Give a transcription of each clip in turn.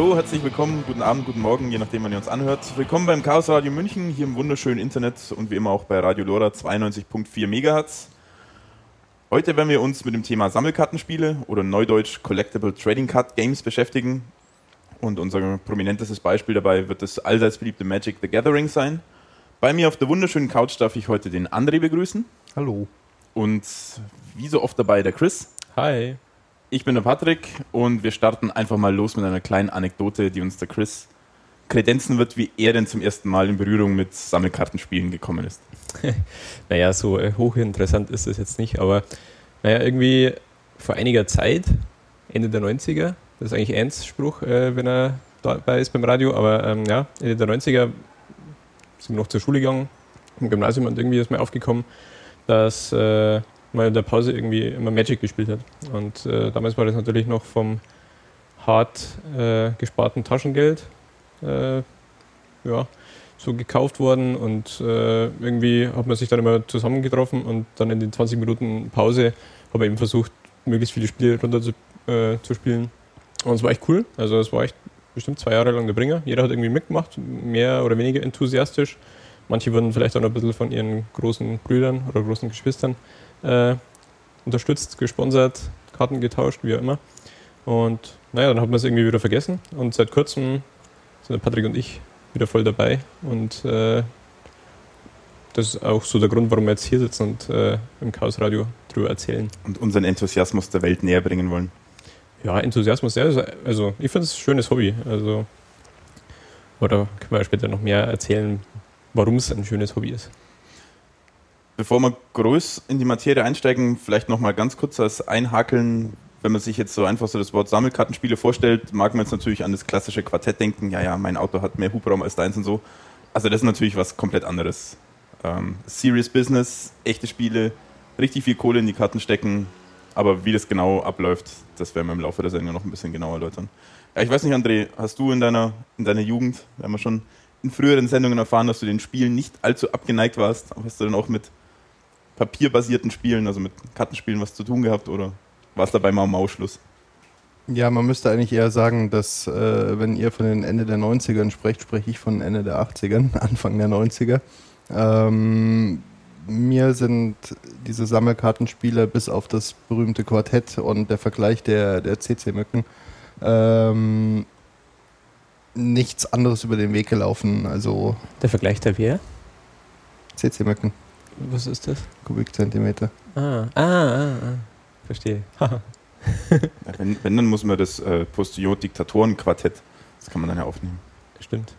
Hallo, herzlich willkommen, guten Abend, guten Morgen, je nachdem, wann ihr uns anhört. Willkommen beim Chaos Radio München, hier im wunderschönen Internet und wie immer auch bei Radio Lora 92.4 MHz. Heute werden wir uns mit dem Thema Sammelkartenspiele oder neudeutsch Collectible Trading Card Games beschäftigen. Und unser prominentestes Beispiel dabei wird das allseits beliebte Magic the Gathering sein. Bei mir auf der wunderschönen Couch darf ich heute den André begrüßen. Hallo. Und wie so oft dabei der Chris. Hi. Ich bin der Patrick und wir starten einfach mal los mit einer kleinen Anekdote, die uns der Chris kredenzen wird, wie er denn zum ersten Mal in Berührung mit Sammelkartenspielen gekommen ist. naja, so äh, hochinteressant ist das jetzt nicht, aber naja, irgendwie vor einiger Zeit, Ende der 90er, das ist eigentlich Ernst Spruch, äh, wenn er dabei ist beim Radio, aber ähm, ja, Ende der 90er sind wir noch zur Schule gegangen, im Gymnasium und irgendwie ist mir aufgekommen, dass äh, man in der Pause irgendwie immer Magic gespielt hat. Und äh, damals war das natürlich noch vom hart äh, gesparten Taschengeld äh, ja, so gekauft worden und äh, irgendwie hat man sich dann immer zusammengetroffen und dann in den 20 Minuten Pause habe ich eben versucht, möglichst viele Spiele runter zu, äh, zu spielen. Und es war echt cool. Also es war echt bestimmt zwei Jahre lang der Bringer. Jeder hat irgendwie mitgemacht, mehr oder weniger enthusiastisch. Manche wurden vielleicht auch noch ein bisschen von ihren großen Brüdern oder großen Geschwistern äh, unterstützt, gesponsert, Karten getauscht, wie auch immer. Und naja, dann hat man es irgendwie wieder vergessen. Und seit kurzem sind Patrick und ich wieder voll dabei. Und äh, das ist auch so der Grund, warum wir jetzt hier sitzen und äh, im Chaos Radio drüber erzählen. Und unseren Enthusiasmus der Welt näher bringen wollen. Ja, Enthusiasmus, ja, also ich finde es ein schönes Hobby. Also, oder können wir später noch mehr erzählen, warum es ein schönes Hobby ist. Bevor wir groß in die Materie einsteigen, vielleicht noch mal ganz kurz als Einhakeln. Wenn man sich jetzt so einfach so das Wort Sammelkartenspiele vorstellt, mag man jetzt natürlich an das klassische Quartett denken. Ja, ja, mein Auto hat mehr Hubraum als deins und so. Also das ist natürlich was komplett anderes. Ähm, serious Business, echte Spiele, richtig viel Kohle in die Karten stecken. Aber wie das genau abläuft, das werden wir im Laufe der Sendung noch ein bisschen genauer erläutern. Ja, ich weiß nicht, André, hast du in deiner, in deiner Jugend, wir haben ja schon in früheren Sendungen erfahren, dass du den Spielen nicht allzu abgeneigt warst. Hast du dann auch mit papierbasierten Spielen, also mit Kartenspielen, was zu tun gehabt oder war es dabei mal im Ausschluss? Ja, man müsste eigentlich eher sagen, dass äh, wenn ihr von den Ende der 90ern sprecht, spreche ich von Ende der 80ern, Anfang der 90er. Ähm, mir sind diese Sammelkartenspiele bis auf das berühmte Quartett und der Vergleich der, der CC-Mücken ähm, nichts anderes über den Weg gelaufen. Also der Vergleich der wer? CC-Mücken. Was ist das? Kubikzentimeter. Ah, ah, ah, ah. verstehe. wenn, wenn, dann muss man das äh, Postillon-Diktatoren-Quartett, das kann man dann ja aufnehmen. Stimmt.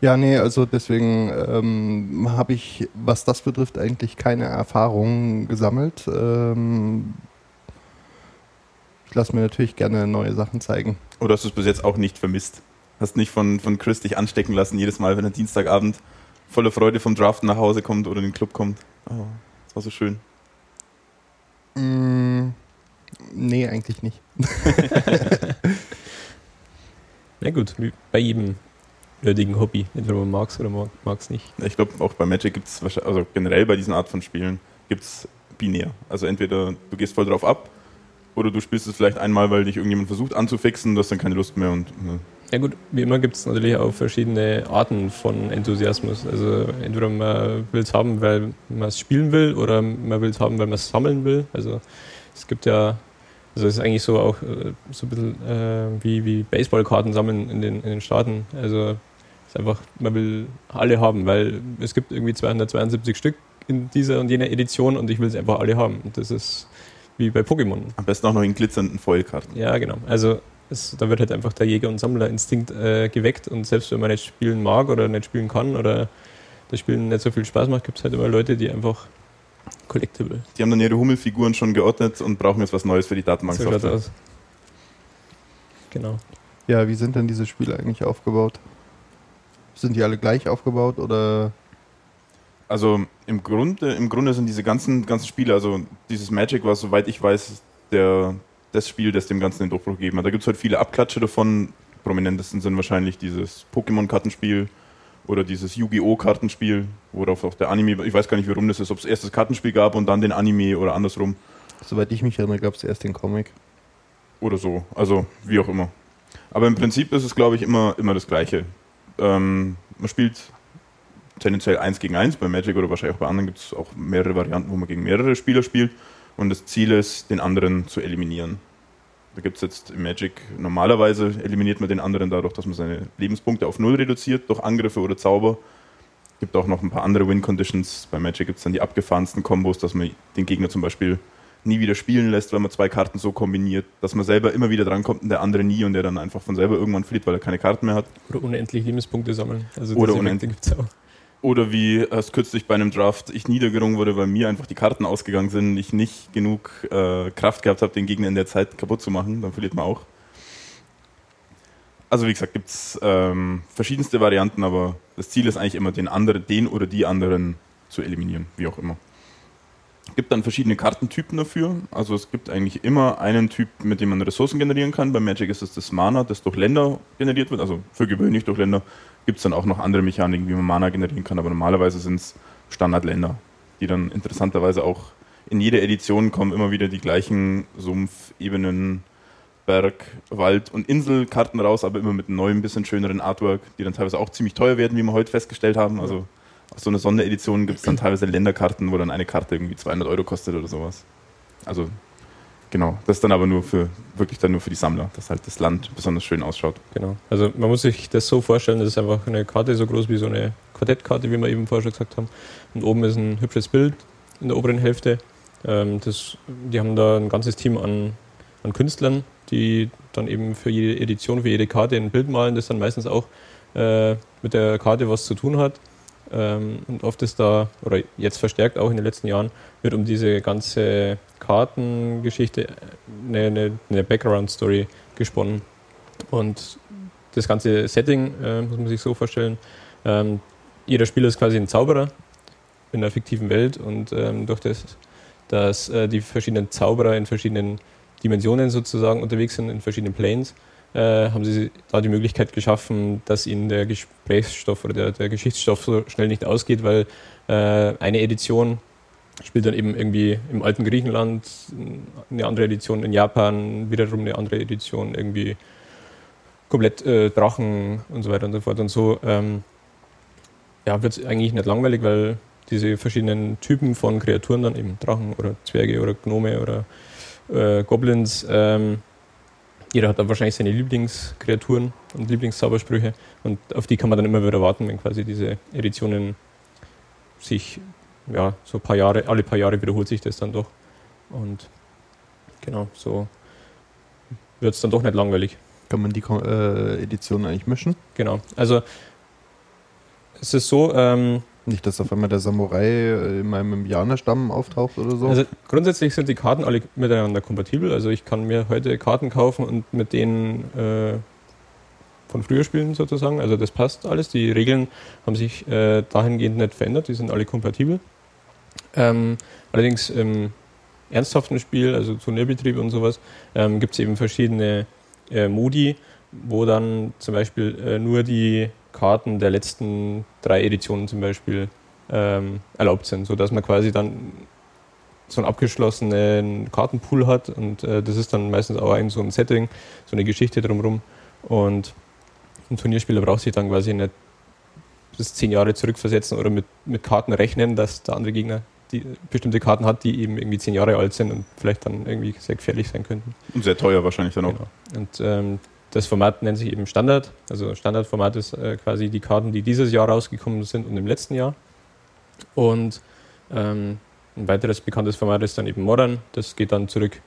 Ja, nee, also deswegen ähm, habe ich, was das betrifft, eigentlich keine Erfahrungen gesammelt. Ähm, ich lasse mir natürlich gerne neue Sachen zeigen. Oder hast du es bis jetzt auch nicht vermisst? Hast nicht von, von Chris dich anstecken lassen, jedes Mal, wenn er Dienstagabend voller Freude vom Draften nach Hause kommt oder in den Club kommt. Oh, das war so schön. Mm, nee, eigentlich nicht. Na gut, wie bei jedem nötigen Hobby, entweder man mag es oder man mag es nicht. Ich glaube, auch bei Magic gibt es, also generell bei diesen Art von Spielen, gibt es binär. Also entweder du gehst voll drauf ab oder du spielst es vielleicht einmal, weil dich irgendjemand versucht anzufixen, du hast dann keine Lust mehr und ne, ja gut, wie immer gibt es natürlich auch verschiedene Arten von Enthusiasmus. Also entweder man will es haben, weil man es spielen will, oder man will es haben, weil man es sammeln will. Also es gibt ja, also es ist eigentlich so auch äh, so ein bisschen äh, wie, wie Baseballkarten sammeln in den, in den Staaten. Also es ist einfach, man will alle haben, weil es gibt irgendwie 272 Stück in dieser und jener Edition und ich will es einfach alle haben. Und das ist wie bei Pokémon. Am besten auch noch in glitzernden Foilkarten. Ja, genau. Also es, da wird halt einfach der Jäger- und Sammlerinstinkt äh, geweckt und selbst wenn man nicht spielen mag oder nicht spielen kann oder das Spielen nicht so viel Spaß macht, gibt es halt immer Leute, die einfach collectible. Die haben dann ihre Hummelfiguren schon geordnet und brauchen jetzt was Neues für die Datenbank. So schaut aus. Genau. Ja, wie sind denn diese Spiele eigentlich aufgebaut? Sind die alle gleich aufgebaut oder? Also im Grunde, im Grunde sind diese ganzen, ganzen Spiele, also dieses Magic war, soweit ich weiß, der, das Spiel, das dem Ganzen den Durchbruch gegeben hat. Da gibt es halt viele Abklatsche davon. Prominentesten sind wahrscheinlich dieses Pokémon-Kartenspiel oder dieses Yu-Gi-Oh! Kartenspiel, worauf auch der Anime, ich weiß gar nicht, warum das ist, ob es erst das Kartenspiel gab und dann den Anime oder andersrum. Soweit ich mich erinnere, gab es erst den Comic. Oder so, also wie auch immer. Aber im Prinzip ist es, glaube ich, immer, immer das Gleiche. Ähm, man spielt tendenziell 1 gegen 1. Bei Magic oder wahrscheinlich auch bei anderen gibt es auch mehrere Varianten, wo man gegen mehrere Spieler spielt. Und das Ziel ist, den anderen zu eliminieren. Da gibt es jetzt im Magic, normalerweise eliminiert man den anderen dadurch, dass man seine Lebenspunkte auf Null reduziert, durch Angriffe oder Zauber. Es gibt auch noch ein paar andere Win-Conditions. Bei Magic gibt es dann die abgefahrensten Kombos, dass man den Gegner zum Beispiel nie wieder spielen lässt, weil man zwei Karten so kombiniert, dass man selber immer wieder drankommt und der andere nie und der dann einfach von selber irgendwann flieht, weil er keine Karten mehr hat. Oder unendlich Lebenspunkte sammeln. Also oder unendlich. Gibt's auch. Oder wie erst kürzlich bei einem Draft ich niedergerungen wurde, weil mir einfach die Karten ausgegangen sind, ich nicht genug äh, Kraft gehabt habe, den Gegner in der Zeit kaputt zu machen, dann verliert man auch. Also wie gesagt, gibt es ähm, verschiedenste Varianten, aber das Ziel ist eigentlich immer, den, anderen, den oder die anderen zu eliminieren, wie auch immer. Es gibt dann verschiedene Kartentypen dafür. Also es gibt eigentlich immer einen Typ, mit dem man Ressourcen generieren kann. Bei Magic ist es das Mana, das durch Länder generiert wird, also für gewöhnlich durch Länder gibt es dann auch noch andere Mechaniken, wie man Mana generieren kann, aber normalerweise sind es Standardländer, die dann interessanterweise auch in jeder Edition kommen immer wieder die gleichen Sumpf, Ebenen, Berg, Wald und Inselkarten raus, aber immer mit einem neuen, bisschen schöneren Artwork, die dann teilweise auch ziemlich teuer werden, wie wir heute festgestellt haben. Also so einer Sonderedition gibt es dann teilweise Länderkarten, wo dann eine Karte irgendwie 200 Euro kostet oder sowas. Also Genau, das ist dann aber nur für, wirklich dann nur für die Sammler, dass halt das Land besonders schön ausschaut. Genau, also man muss sich das so vorstellen, das ist einfach eine Karte so groß wie so eine Quartettkarte, wie wir eben vorher schon gesagt haben. Und oben ist ein hübsches Bild in der oberen Hälfte. Ähm, das, die haben da ein ganzes Team an, an Künstlern, die dann eben für jede Edition, für jede Karte ein Bild malen, das dann meistens auch äh, mit der Karte was zu tun hat. Ähm, und oft ist da, oder jetzt verstärkt auch in den letzten Jahren, wird um diese ganze Kartengeschichte eine, eine, eine Background-Story gesponnen. Und das ganze Setting äh, muss man sich so vorstellen. Ähm, jeder Spieler ist quasi ein Zauberer in einer fiktiven Welt und ähm, durch das, dass äh, die verschiedenen Zauberer in verschiedenen Dimensionen sozusagen unterwegs sind, in verschiedenen Planes, äh, haben sie da die Möglichkeit geschaffen, dass ihnen der Gesprächsstoff oder der, der Geschichtsstoff so schnell nicht ausgeht, weil äh, eine Edition spielt dann eben irgendwie im alten Griechenland, eine andere Edition in Japan, wiederum eine andere Edition irgendwie komplett äh, Drachen und so weiter und so fort. Und so ähm, ja, wird es eigentlich nicht langweilig, weil diese verschiedenen Typen von Kreaturen dann eben Drachen oder Zwerge oder Gnome oder äh, Goblins ähm, jeder hat da wahrscheinlich seine Lieblingskreaturen und Lieblingszaubersprüche und auf die kann man dann immer wieder warten, wenn quasi diese Editionen sich, ja, so ein paar Jahre, alle paar Jahre wiederholt sich das dann doch. Und genau, so wird es dann doch nicht langweilig. Kann man die äh, Editionen eigentlich mischen? Genau, also es ist so, ähm, nicht, dass auf einmal der Samurai äh, in meinem Indianerstamm auftaucht oder so? Also grundsätzlich sind die Karten alle miteinander kompatibel. Also ich kann mir heute Karten kaufen und mit denen äh, von früher spielen sozusagen. Also das passt alles. Die Regeln haben sich äh, dahingehend nicht verändert. Die sind alle kompatibel. Ähm, allerdings im ernsthaften Spiel, also Turnierbetrieb und sowas, ähm, gibt es eben verschiedene äh, Modi, wo dann zum Beispiel äh, nur die Karten der letzten drei Editionen zum Beispiel ähm, erlaubt sind, sodass man quasi dann so einen abgeschlossenen Kartenpool hat und äh, das ist dann meistens auch ein so ein Setting, so eine Geschichte drumherum und ein Turnierspieler braucht sich dann quasi nicht bis zehn Jahre zurückversetzen oder mit, mit Karten rechnen, dass der andere Gegner die bestimmte Karten hat, die eben irgendwie zehn Jahre alt sind und vielleicht dann irgendwie sehr gefährlich sein könnten. Und sehr teuer wahrscheinlich dann auch. Genau. Und ähm, das Format nennt sich eben Standard. Also Standardformat ist äh, quasi die Karten, die dieses Jahr rausgekommen sind und im letzten Jahr. Und ähm, ein weiteres bekanntes Format ist dann eben Modern. Das geht dann zurück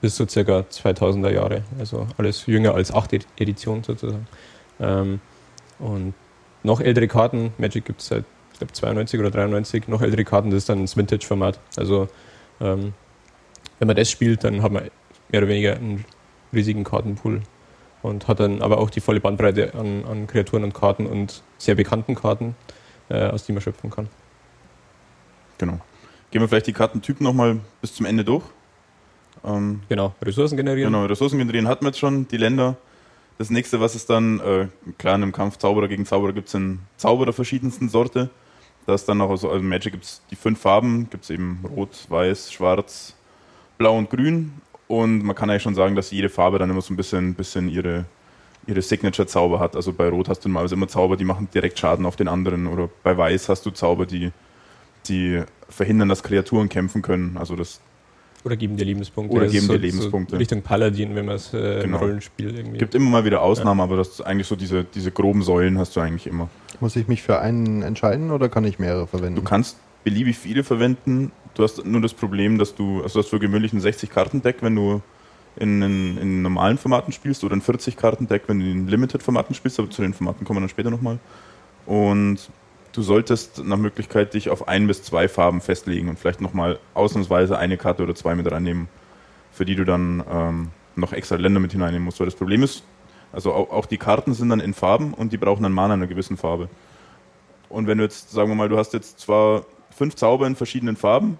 bis so circa 2000er Jahre. Also alles jünger als 8 Edition sozusagen. Ähm, und noch ältere Karten, Magic gibt es seit ich glaube 92 oder 93, noch ältere Karten, das ist dann das Vintage-Format. Also ähm, wenn man das spielt, dann hat man mehr oder weniger einen riesigen Kartenpool und hat dann aber auch die volle Bandbreite an, an Kreaturen und Karten und sehr bekannten Karten, äh, aus denen man schöpfen kann. Genau. Gehen wir vielleicht die Kartentypen nochmal bis zum Ende durch. Ähm, genau, Ressourcen generieren. Genau, Ressourcen generieren hatten wir jetzt schon, die Länder. Das nächste, was ist dann, äh, klar, in einem Kampf Zauberer gegen Zauberer gibt es einen Zauberer verschiedensten Sorte. Da ist dann noch, also, also Magic gibt es die fünf Farben, gibt es eben Rot, Weiß, Schwarz, Blau und Grün. Und man kann eigentlich schon sagen, dass jede Farbe dann immer so ein bisschen, bisschen ihre ihre Signature-Zauber hat. Also bei Rot hast du normalerweise immer Zauber, die machen direkt Schaden auf den anderen. Oder bei Weiß hast du Zauber, die, die verhindern, dass Kreaturen kämpfen können. Also das oder geben dir Lebenspunkte. Oder geben so, dir Lebenspunkte. So Richtung Paladin, wenn man es äh, genau. im Rollenspiel irgendwie. Gibt immer mal wieder Ausnahmen, ja. aber das eigentlich so diese, diese groben Säulen hast du eigentlich immer. Muss ich mich für einen entscheiden oder kann ich mehrere verwenden? Du kannst beliebig viele verwenden. Du hast nur das Problem, dass du, also du hast für gewöhnlich ein 60-Karten-Deck, wenn du in, in, in, normalen Formaten spielst oder ein 40-Karten-Deck, wenn du in Limited-Formaten spielst, aber zu den Formaten kommen wir dann später nochmal. Und du solltest nach Möglichkeit dich auf ein bis zwei Farben festlegen und vielleicht nochmal ausnahmsweise eine Karte oder zwei mit reinnehmen, für die du dann ähm, noch extra Länder mit hineinnehmen musst. Weil das Problem ist, also auch, auch, die Karten sind dann in Farben und die brauchen dann Mana in einer gewissen Farbe. Und wenn du jetzt, sagen wir mal, du hast jetzt zwar fünf Zauber in verschiedenen Farben,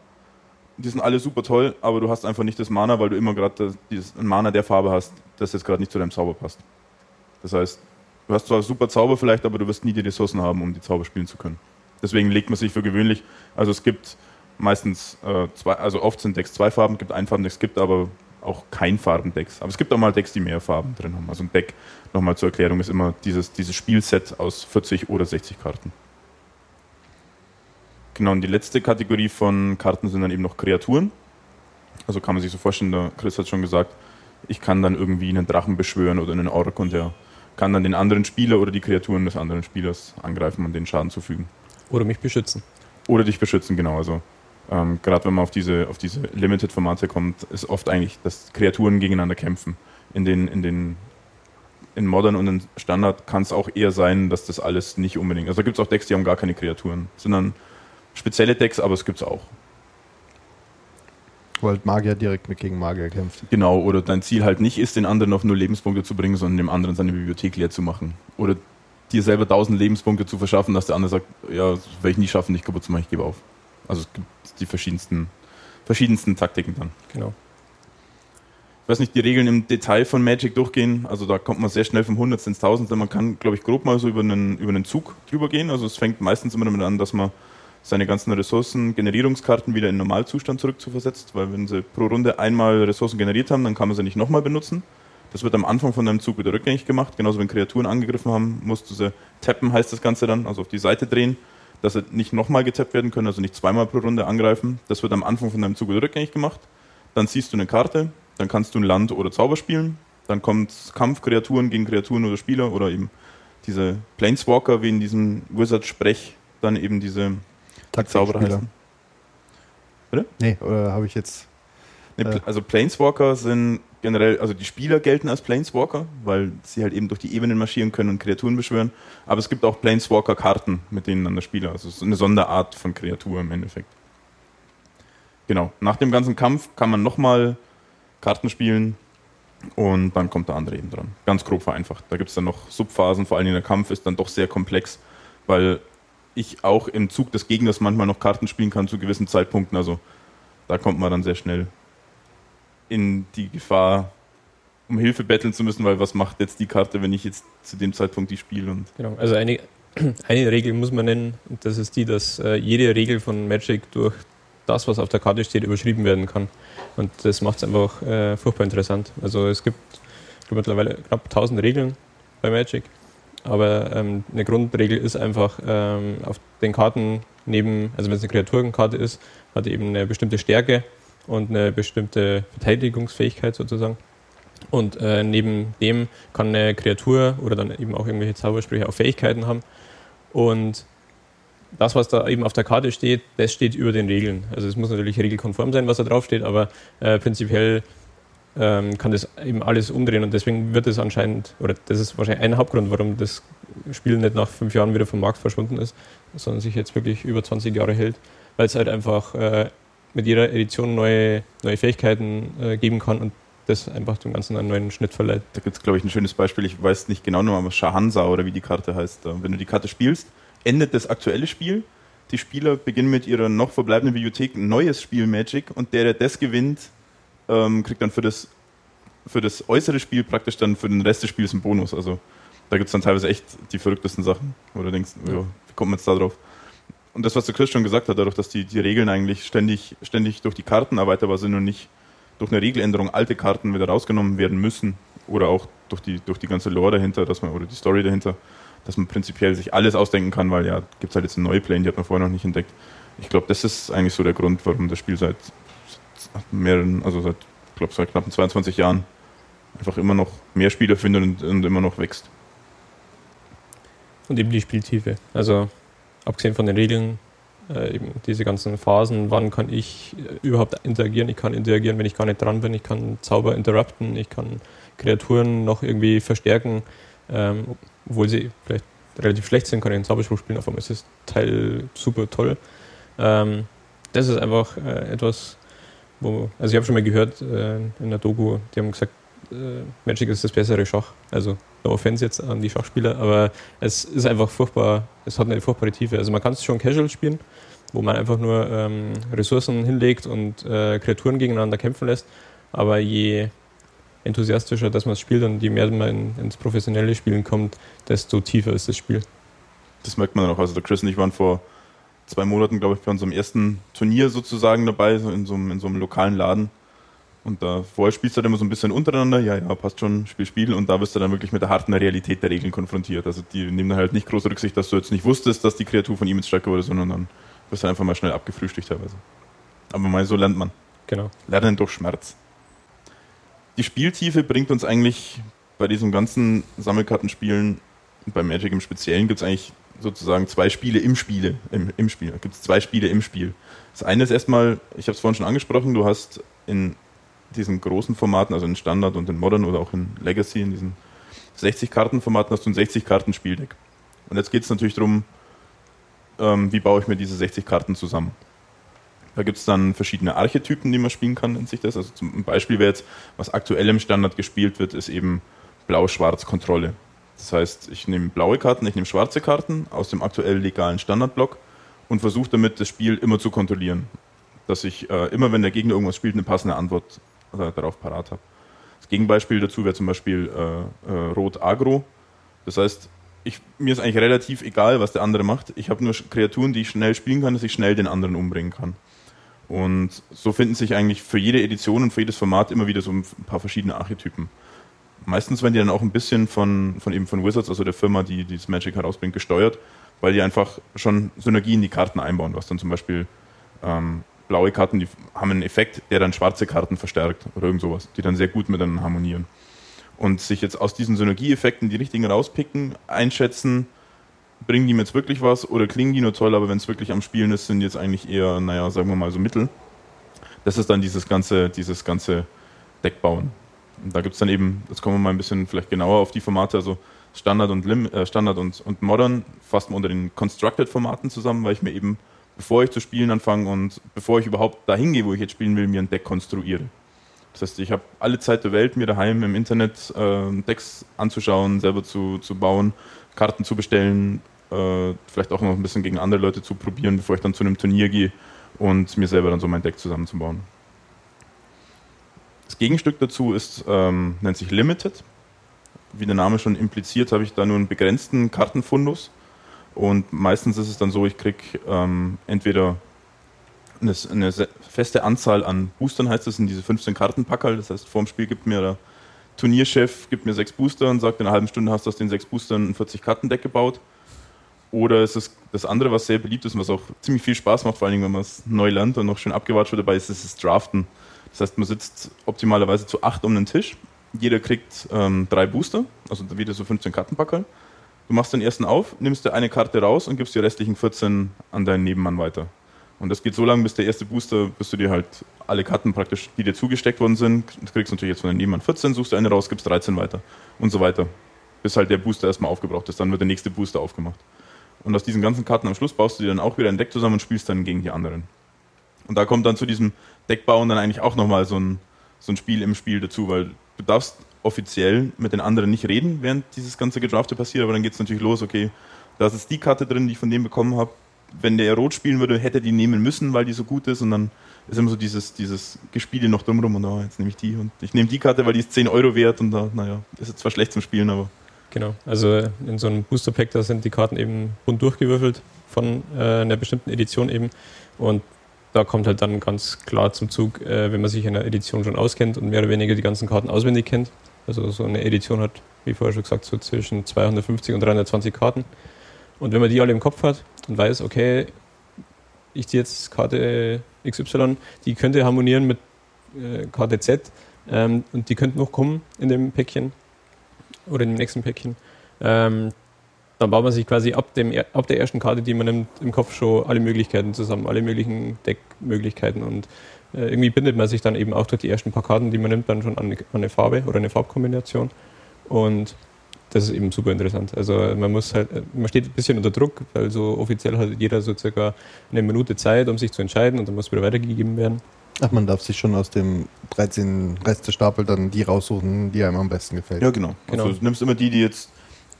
die sind alle super toll, aber du hast einfach nicht das Mana, weil du immer gerade ein Mana der Farbe hast, das jetzt gerade nicht zu deinem Zauber passt. Das heißt, Du hast zwar super Zauber vielleicht, aber du wirst nie die Ressourcen haben, um die Zauber spielen zu können. Deswegen legt man sich für gewöhnlich, also es gibt meistens äh, zwei, also oft sind Decks zwei Farben, gibt Einfarben-Decks, es gibt aber auch kein Farben-Decks. Aber es gibt auch mal Decks, die mehr Farben drin haben. Also ein Deck, nochmal zur Erklärung, ist immer dieses, dieses Spielset aus 40 oder 60 Karten. Genau, und die letzte Kategorie von Karten sind dann eben noch Kreaturen. Also kann man sich so vorstellen, der Chris hat schon gesagt, ich kann dann irgendwie einen Drachen beschwören oder einen Ork und der kann dann den anderen Spieler oder die Kreaturen des anderen Spielers angreifen und den Schaden zufügen. Oder mich beschützen. Oder dich beschützen, genau. Also ähm, gerade wenn man auf diese, auf diese Limited-Formate kommt, ist oft eigentlich, dass Kreaturen gegeneinander kämpfen. In den, in den in Modern und in Standard kann es auch eher sein, dass das alles nicht unbedingt. Also da gibt es auch Decks, die haben gar keine Kreaturen, sondern spezielle Decks, aber es gibt es auch. Weil Magier direkt mit gegen Magier kämpft. Genau, oder dein Ziel halt nicht ist, den anderen auf nur Lebenspunkte zu bringen, sondern dem anderen seine Bibliothek leer zu machen. Oder dir selber 1000 Lebenspunkte zu verschaffen, dass der andere sagt, ja, das werde ich nie schaffen, dich kaputt zu machen, ich gebe auf. Also es gibt die verschiedensten, verschiedensten Taktiken dann. Genau. Ich weiß nicht, die Regeln im Detail von Magic durchgehen, also da kommt man sehr schnell vom 100 ins 1000, man kann, glaube ich, grob mal so über einen, über einen Zug drüber gehen. Also es fängt meistens immer damit an, dass man seine ganzen Ressourcen-Generierungskarten wieder in Normalzustand zurückzuversetzt, weil wenn sie pro Runde einmal Ressourcen generiert haben, dann kann man sie nicht nochmal benutzen. Das wird am Anfang von deinem Zug wieder rückgängig gemacht. Genauso wenn Kreaturen angegriffen haben, musst du sie tappen, heißt das Ganze dann, also auf die Seite drehen, dass sie nicht nochmal getappt werden können, also nicht zweimal pro Runde angreifen. Das wird am Anfang von deinem Zug wieder rückgängig gemacht. Dann siehst du eine Karte, dann kannst du ein Land oder Zauber spielen. Dann kommt Kampf Kreaturen gegen Kreaturen oder Spieler oder eben diese Planeswalker, wie in diesem Wizard-Sprech, dann eben diese Zauberer heißen. Bitte? Nee, oder habe ich jetzt. Nee, äh also Planeswalker sind generell, also die Spieler gelten als Planeswalker, weil sie halt eben durch die Ebenen marschieren können und Kreaturen beschwören. Aber es gibt auch Planeswalker-Karten, mit denen dann der Spieler, also es ist eine Sonderart von Kreatur im Endeffekt. Genau. Nach dem ganzen Kampf kann man nochmal Karten spielen und dann kommt der andere eben dran. Ganz grob vereinfacht. Da gibt es dann noch Subphasen, vor allem der Kampf ist dann doch sehr komplex, weil ich auch im Zug des Gegners manchmal noch Karten spielen kann zu gewissen Zeitpunkten. Also da kommt man dann sehr schnell in die Gefahr, um Hilfe betteln zu müssen, weil was macht jetzt die Karte, wenn ich jetzt zu dem Zeitpunkt die spiele? Und genau, also eine, eine Regel muss man nennen, und das ist die, dass äh, jede Regel von Magic durch das, was auf der Karte steht, überschrieben werden kann. Und das macht es einfach äh, furchtbar interessant. Also es gibt mittlerweile knapp 1000 Regeln bei Magic aber ähm, eine Grundregel ist einfach, ähm, auf den Karten neben, also wenn es eine Kreaturenkarte ist, hat eben eine bestimmte Stärke und eine bestimmte Verteidigungsfähigkeit sozusagen. Und äh, neben dem kann eine Kreatur oder dann eben auch irgendwelche Zaubersprüche auch Fähigkeiten haben. Und das, was da eben auf der Karte steht, das steht über den Regeln. Also es muss natürlich regelkonform sein, was da drauf steht, aber äh, prinzipiell ähm, kann das eben alles umdrehen und deswegen wird es anscheinend, oder das ist wahrscheinlich ein Hauptgrund, warum das Spiel nicht nach fünf Jahren wieder vom Markt verschwunden ist, sondern sich jetzt wirklich über 20 Jahre hält, weil es halt einfach äh, mit jeder Edition neue, neue Fähigkeiten äh, geben kann und das einfach dem Ganzen einen neuen Schnitt verleiht. Da gibt es, glaube ich, ein schönes Beispiel. Ich weiß nicht genau noch, aber Shahansa oder wie die Karte heißt. Wenn du die Karte spielst, endet das aktuelle Spiel. Die Spieler beginnen mit ihrer noch verbleibenden Bibliothek ein neues Spiel Magic und der, der das gewinnt, ähm, kriegt dann für das, für das äußere Spiel praktisch dann für den Rest des Spiels einen Bonus. Also da gibt es dann teilweise echt die verrücktesten Sachen. Wo du denkst, ja, wie kommt man jetzt da drauf? Und das, was der Chris schon gesagt hat, dadurch, dass die, die Regeln eigentlich ständig, ständig durch die Karten erweiterbar sind und nicht durch eine Regeländerung alte Karten wieder rausgenommen werden müssen, oder auch durch die, durch die ganze Lore dahinter, dass man, oder die Story dahinter, dass man prinzipiell sich alles ausdenken kann, weil ja, gibt es halt jetzt eine neue Plane, die hat man vorher noch nicht entdeckt. Ich glaube, das ist eigentlich so der Grund, warum das Spiel seit mehreren, also seit, ich glaube, seit knappen 22 Jahren einfach immer noch mehr Spieler findet und, und immer noch wächst. Und eben die Spieltiefe. Also abgesehen von den Regeln, äh, eben diese ganzen Phasen, wann kann ich äh, überhaupt interagieren? Ich kann interagieren, wenn ich gar nicht dran bin. Ich kann Zauber interrupten, ich kann Kreaturen noch irgendwie verstärken, ähm, obwohl sie vielleicht relativ schlecht sind, kann ich einen Zauberspruch spielen. Auf einmal ist das Teil super toll. Ähm, das ist einfach äh, etwas, wo, also ich habe schon mal gehört äh, in der Doku, die haben gesagt, äh, Magic ist das bessere Schach. Also no offense jetzt an die Schachspieler, aber es ist einfach furchtbar, es hat eine furchtbare Tiefe. Also man kann es schon casual spielen, wo man einfach nur ähm, Ressourcen hinlegt und äh, Kreaturen gegeneinander kämpfen lässt, aber je enthusiastischer, dass man es spielt und je mehr man in, ins professionelle Spielen kommt, desto tiefer ist das Spiel. Das merkt man auch. Also der Chris und ich waren vor zwei Monaten, glaube ich, bei unserem ersten Turnier sozusagen dabei, so in so einem, in so einem lokalen Laden. Und da vorher spielst du dann immer so ein bisschen untereinander, ja, ja, passt schon, Spiel, Spiel. Und da wirst du dann wirklich mit der harten Realität der Regeln konfrontiert. Also die nehmen dann halt nicht große Rücksicht, dass du jetzt nicht wusstest, dass die Kreatur von ihm jetzt stärker wurde, sondern dann wirst du einfach mal schnell abgefrühstückt teilweise. Aber mal so lernt man. Genau. Lernen durch Schmerz. Die Spieltiefe bringt uns eigentlich bei diesem ganzen Sammelkartenspielen, bei Magic im Speziellen, gibt es eigentlich sozusagen zwei Spiele im Spiele, im, im Spiel. Gibt es zwei Spiele im Spiel. Das eine ist erstmal, ich habe es vorhin schon angesprochen, du hast in diesen großen Formaten, also in Standard und in Modern oder auch in Legacy, in diesen 60-Karten-Formaten hast du ein 60-Karten-Spieldeck. Und jetzt geht es natürlich darum, ähm, wie baue ich mir diese 60 Karten zusammen. Da gibt es dann verschiedene Archetypen, die man spielen kann, nennt sich das. Also zum Beispiel wäre jetzt, was aktuell im Standard gespielt wird, ist eben Blau-Schwarz-Kontrolle. Das heißt, ich nehme blaue Karten, ich nehme schwarze Karten aus dem aktuell legalen Standardblock und versuche damit das Spiel immer zu kontrollieren. Dass ich äh, immer, wenn der Gegner irgendwas spielt, eine passende Antwort äh, darauf parat habe. Das Gegenbeispiel dazu wäre zum Beispiel äh, äh Rot-Agro. Das heißt, ich, mir ist eigentlich relativ egal, was der andere macht. Ich habe nur Kreaturen, die ich schnell spielen kann, dass ich schnell den anderen umbringen kann. Und so finden sich eigentlich für jede Edition und für jedes Format immer wieder so ein paar verschiedene Archetypen. Meistens werden die dann auch ein bisschen von, von eben von Wizards, also der Firma, die dieses Magic herausbringt, gesteuert, weil die einfach schon Synergien in die Karten einbauen. Hast dann zum Beispiel ähm, blaue Karten, die haben einen Effekt, der dann schwarze Karten verstärkt oder irgend sowas, die dann sehr gut miteinander harmonieren. Und sich jetzt aus diesen Synergieeffekten die richtigen rauspicken, einschätzen, bringen die mir jetzt wirklich was oder klingen die nur toll, aber wenn es wirklich am Spielen ist, sind die jetzt eigentlich eher, naja, sagen wir mal so Mittel. Das ist dann dieses ganze, dieses ganze Deckbauen. Und da gibt es dann eben, jetzt kommen wir mal ein bisschen vielleicht genauer auf die Formate, also Standard und, Lim, äh, Standard und, und Modern fasst man unter den Constructed-Formaten zusammen, weil ich mir eben, bevor ich zu spielen anfange und bevor ich überhaupt dahin gehe, wo ich jetzt spielen will, mir ein Deck konstruiere. Das heißt, ich habe alle Zeit der Welt, mir daheim im Internet äh, Decks anzuschauen, selber zu, zu bauen, Karten zu bestellen, äh, vielleicht auch noch ein bisschen gegen andere Leute zu probieren, bevor ich dann zu einem Turnier gehe und mir selber dann so mein Deck zusammenzubauen. Das Gegenstück dazu ist, ähm, nennt sich Limited. Wie der Name schon impliziert, habe ich da nur einen begrenzten Kartenfundus. Und meistens ist es dann so, ich kriege ähm, entweder eine, eine, feste Anzahl an Boostern, heißt das, in diese 15 Kartenpackerl. Das heißt, vorm Spiel gibt mir der Turnierchef gibt mir sechs Booster und sagt, in einer halben Stunde hast du aus den sechs Boostern ein 40-Karten-Deck gebaut. Oder ist es das andere, was sehr beliebt ist und was auch ziemlich viel Spaß macht, vor allem wenn man es neu lernt und noch schön abgewatscht wird dabei, ist, ist das Draften. Das heißt, man sitzt optimalerweise zu acht um den Tisch. Jeder kriegt ähm, drei Booster, also wieder so 15 Kartenpackerl. Du machst den ersten auf, nimmst dir eine Karte raus und gibst die restlichen 14 an deinen Nebenmann weiter. Und das geht so lange, bis der erste Booster, bis du dir halt alle Karten praktisch, die dir zugesteckt worden sind, du kriegst natürlich jetzt von deinem Nebenmann 14, suchst du eine raus, gibst 13 weiter und so weiter. Bis halt der Booster erstmal aufgebraucht ist, dann wird der nächste Booster aufgemacht. Und aus diesen ganzen Karten am Schluss baust du dir dann auch wieder ein Deck zusammen und spielst dann gegen die anderen. Und da kommt dann zu diesem Deckbauen dann eigentlich auch nochmal so ein, so ein Spiel im Spiel dazu, weil du darfst offiziell mit den anderen nicht reden, während dieses ganze Gedrafte passiert, aber dann geht es natürlich los, okay, da ist jetzt die Karte drin, die ich von dem bekommen habe. Wenn der rot spielen würde, hätte die nehmen müssen, weil die so gut ist und dann ist immer so dieses, dieses Gespiele noch drumrum und oh, jetzt nehme ich die und ich nehme die Karte, weil die ist 10 Euro wert und da, naja, ist jetzt zwar schlecht zum Spielen, aber Genau, also in so einem Booster Pack, da sind die Karten eben bunt durchgewürfelt von äh, einer bestimmten Edition eben. Und da kommt halt dann ganz klar zum Zug, äh, wenn man sich in der Edition schon auskennt und mehr oder weniger die ganzen Karten auswendig kennt, Also so eine Edition hat, wie vorher schon gesagt, so zwischen 250 und 320 Karten. Und wenn man die alle im Kopf hat und weiß, okay, ich ziehe jetzt Karte XY, die könnte harmonieren mit äh, Karte Z ähm, und die könnten noch kommen in dem Päckchen oder in dem nächsten Päckchen. Ähm, dann baut man sich quasi ab, dem, ab der ersten Karte, die man nimmt, im Kopf schon alle Möglichkeiten zusammen, alle möglichen Deckmöglichkeiten und äh, irgendwie bindet man sich dann eben auch durch die ersten paar Karten, die man nimmt, dann schon an eine, an eine Farbe oder eine Farbkombination und das ist eben super interessant. Also man muss halt, man steht ein bisschen unter Druck, weil so offiziell hat jeder so circa eine Minute Zeit, um sich zu entscheiden und dann muss wieder weitergegeben werden. Ach, man darf sich schon aus dem 13 Reste-Stapel dann die raussuchen, die einem am besten gefällt. Ja, genau. genau. Also du nimmst immer die, die jetzt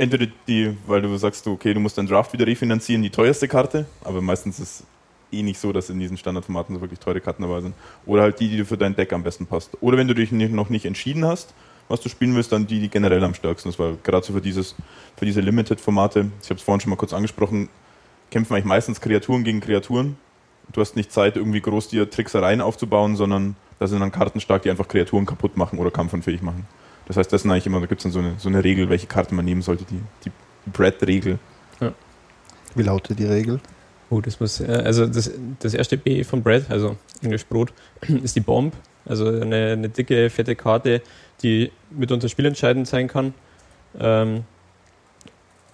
entweder die, weil du sagst, okay, du musst deinen Draft wieder refinanzieren, die teuerste Karte, aber meistens ist eh nicht so, dass in diesen Standardformaten so wirklich teure Karten dabei sind. Oder halt die, die für dein Deck am besten passt. Oder wenn du dich noch nicht entschieden hast, was du spielen willst, dann die, die generell am stärksten ist, weil gerade so für dieses, für diese Limited-Formate, ich habe es vorhin schon mal kurz angesprochen, kämpfen eigentlich meistens Kreaturen gegen Kreaturen. Du hast nicht Zeit, irgendwie groß dir Tricksereien aufzubauen, sondern da sind dann Karten stark, die einfach Kreaturen kaputt machen oder kampfunfähig machen. Das heißt, das sind eigentlich immer, da gibt es dann so eine, so eine Regel, welche Karte man nehmen sollte, die, die, Brad-Regel. Ja. Wie lautet die Regel? Oh, das muss, äh, also das, das erste B von Brad, also Englisch Brot, ist die Bomb. Also eine, eine dicke, fette Karte, die mitunter spielentscheidend sein kann. Ähm,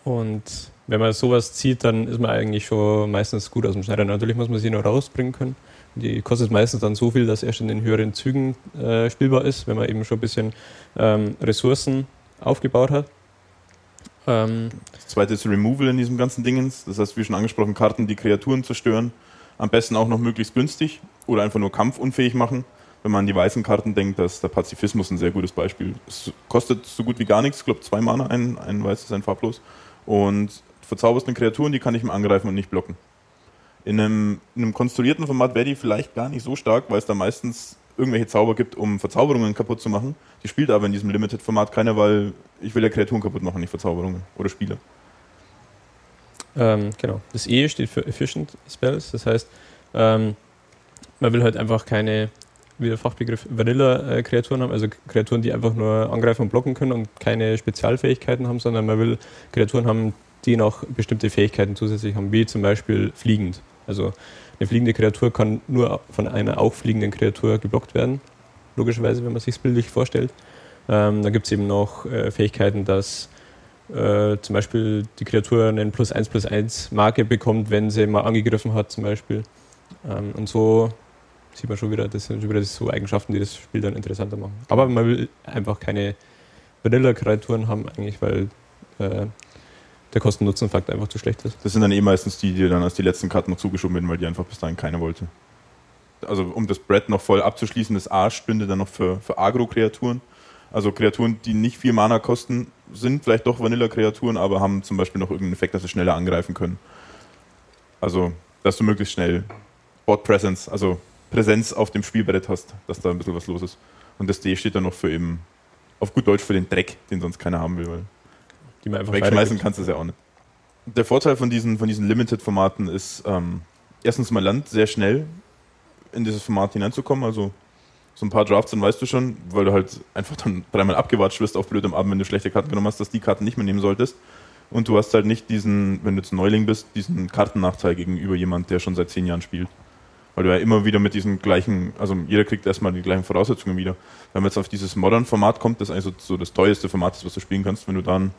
und wenn man sowas zieht, dann ist man eigentlich schon meistens gut aus dem Schneider. Natürlich muss man sie noch rausbringen können. Die kostet meistens dann so viel, dass erst in den höheren Zügen äh, spielbar ist, wenn man eben schon ein bisschen ähm, Ressourcen aufgebaut hat. Ähm das zweite ist Removal in diesem ganzen Dingens. Das heißt, wie schon angesprochen, Karten, die Kreaturen zerstören. Am besten auch noch möglichst günstig oder einfach nur kampfunfähig machen. Wenn man an die weißen Karten denkt, dass der Pazifismus ein sehr gutes Beispiel. Es kostet so gut wie gar nichts. Ich glaube, zwei Mana, ein, ein weißes, ein farblos. Und verzauberst eine Kreaturen, die kann ich mir angreifen und nicht blocken. In einem, in einem konstruierten Format wäre die vielleicht gar nicht so stark, weil es da meistens irgendwelche Zauber gibt, um Verzauberungen kaputt zu machen. Die spielt aber in diesem Limited-Format keiner, weil ich will ja Kreaturen kaputt machen, nicht Verzauberungen oder Spiele. Ähm, genau. Das E steht für Efficient Spells, das heißt, ähm, man will halt einfach keine, wie der Fachbegriff, Vanilla-Kreaturen haben, also Kreaturen, die einfach nur angreifen und blocken können und keine Spezialfähigkeiten haben, sondern man will Kreaturen haben, die noch bestimmte Fähigkeiten zusätzlich haben, wie zum Beispiel fliegend. Also eine fliegende Kreatur kann nur von einer auch fliegenden Kreatur geblockt werden, logischerweise, wenn man sich bildlich vorstellt. Ähm, dann gibt es eben noch äh, Fähigkeiten, dass äh, zum Beispiel die Kreatur einen plus 1 plus 1 Marke bekommt, wenn sie mal angegriffen hat, zum Beispiel. Ähm, und so sieht man schon wieder, das sind schon wieder so Eigenschaften, die das Spiel dann interessanter machen. Aber man will einfach keine Vanilla-Kreaturen haben, eigentlich, weil äh, der Kosten-Nutzen-Fakt einfach zu schlecht ist. Das sind dann eh meistens die, die dann als die letzten Karten noch zugeschoben werden, weil die einfach bis dahin keiner wollte. Also um das Brett noch voll abzuschließen, das A stünde dann noch für, für Agro-Kreaturen. Also Kreaturen, die nicht viel Mana kosten, sind vielleicht doch Vanilla-Kreaturen, aber haben zum Beispiel noch irgendeinen Effekt, dass sie schneller angreifen können. Also, dass du möglichst schnell Board Presence, also Präsenz auf dem Spielbrett hast, dass da ein bisschen was los ist. Und das D steht dann noch für eben, auf gut Deutsch, für den Dreck, den sonst keiner haben will, weil die man einfach wegschmeißen kannst du es ja auch nicht. Der Vorteil von diesen, von diesen Limited-Formaten ist, ähm, erstens, man lernt sehr schnell in dieses Format hineinzukommen. Also so ein paar Drafts, dann weißt du schon, weil du halt einfach dann dreimal abgewatscht wirst auf blödem Abend, wenn du schlechte Karten genommen hast, dass die Karten nicht mehr nehmen solltest. Und du hast halt nicht diesen, wenn du jetzt Neuling bist, diesen Kartennachteil gegenüber jemand, der schon seit zehn Jahren spielt. Weil du ja immer wieder mit diesen gleichen, also jeder kriegt erstmal die gleichen Voraussetzungen wieder. Wenn man jetzt auf dieses Modern-Format kommt, das eigentlich so, so das teuerste Format ist, was du spielen kannst, wenn du dann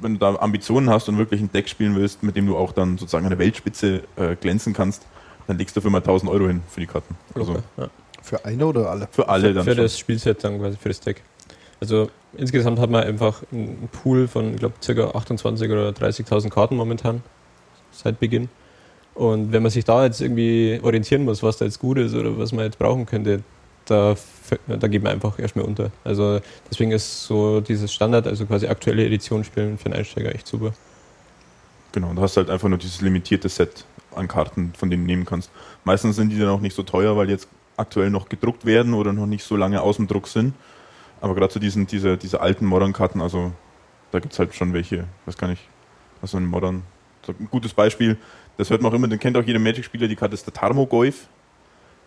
wenn du da Ambitionen hast und wirklich ein Deck spielen willst, mit dem du auch dann sozusagen an der Weltspitze äh, glänzen kannst, dann legst du dafür mal 1000 Euro hin für die Karten. Also ja. Für eine oder alle? Für alle für, dann. Für schon. das Spielset dann quasi, für das Deck. Also insgesamt hat man einfach einen Pool von, ich glaube, ca. 28.000 oder 30.000 Karten momentan seit Beginn. Und wenn man sich da jetzt irgendwie orientieren muss, was da jetzt gut ist oder was man jetzt brauchen könnte, da, da geht man einfach erstmal unter. Also deswegen ist so dieses Standard, also quasi aktuelle Edition spielen für einen Einsteiger echt super. Genau, du hast halt einfach nur dieses limitierte Set an Karten, von denen du nehmen kannst. Meistens sind die dann auch nicht so teuer, weil die jetzt aktuell noch gedruckt werden oder noch nicht so lange aus dem Druck sind. Aber gerade zu diesen diese, diese alten Modern-Karten, also da gibt es halt schon welche, weiß gar nicht, also ein Modern, ein gutes Beispiel, das hört man auch immer, den kennt auch jeder Magic-Spieler, die Karte ist der Tarmogoyf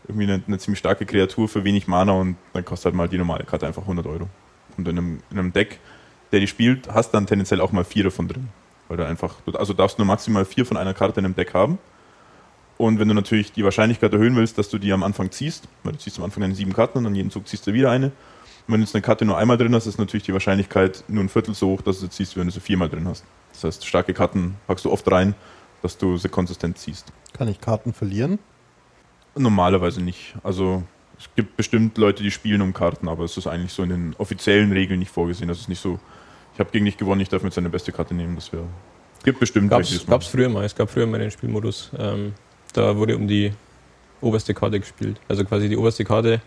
irgendwie eine, eine, ziemlich starke Kreatur für wenig Mana und dann kostet halt mal die normale Karte einfach 100 Euro. Und in einem, in einem Deck, der die spielt, hast dann tendenziell auch mal vier davon drin. Weil du einfach, also darfst nur maximal vier von einer Karte in einem Deck haben. Und wenn du natürlich die Wahrscheinlichkeit erhöhen willst, dass du die am Anfang ziehst, weil du ziehst am Anfang deine sieben Karten und dann jeden Zug ziehst du wieder eine. Und wenn du jetzt eine Karte nur einmal drin hast, ist natürlich die Wahrscheinlichkeit nur ein Viertel so hoch, dass du sie ziehst, wie wenn du sie viermal drin hast. Das heißt, starke Karten packst du oft rein, dass du sie konsistent ziehst. Kann ich Karten verlieren? Normalerweise nicht. Also es gibt bestimmt Leute, die spielen um Karten, aber es ist eigentlich so in den offiziellen Regeln nicht vorgesehen. Das ist nicht so, ich habe gegen dich gewonnen, ich darf mir jetzt eine beste Karte nehmen. Das wäre. Gibt bestimmt Gab es früher mal. Es gab früher mal den Spielmodus. Ähm, da wurde um die oberste Karte gespielt. Also quasi die oberste Karte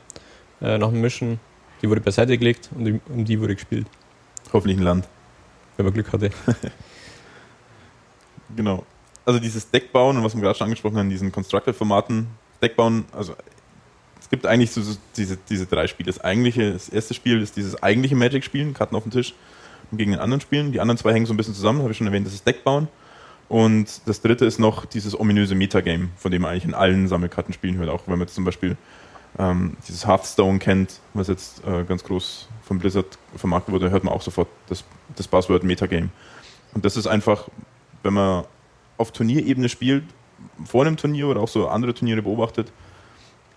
äh, nach dem Mischen, die wurde beiseite gelegt und die, um die wurde gespielt. Hoffentlich ein Land. Wenn man Glück hatte. genau. Also dieses Deckbauen und was wir gerade schon angesprochen haben, diesen Constructed-Formaten, Deckbauen, also es gibt eigentlich so, so diese, diese drei Spiele. Das eigentliche, das erste Spiel ist dieses eigentliche Magic-Spielen, Karten auf dem Tisch und gegen den anderen spielen. Die anderen zwei hängen so ein bisschen zusammen, habe ich schon erwähnt, das ist Deckbauen. Und das dritte ist noch dieses ominöse Metagame, von dem man eigentlich in allen Sammelkarten spielen hört. Auch wenn man zum Beispiel ähm, dieses Hearthstone kennt, was jetzt äh, ganz groß von Blizzard vermarktet wurde, hört man auch sofort das, das Buzzword Metagame. Und das ist einfach, wenn man auf Turnierebene spielt, vor einem Turnier oder auch so andere Turniere beobachtet,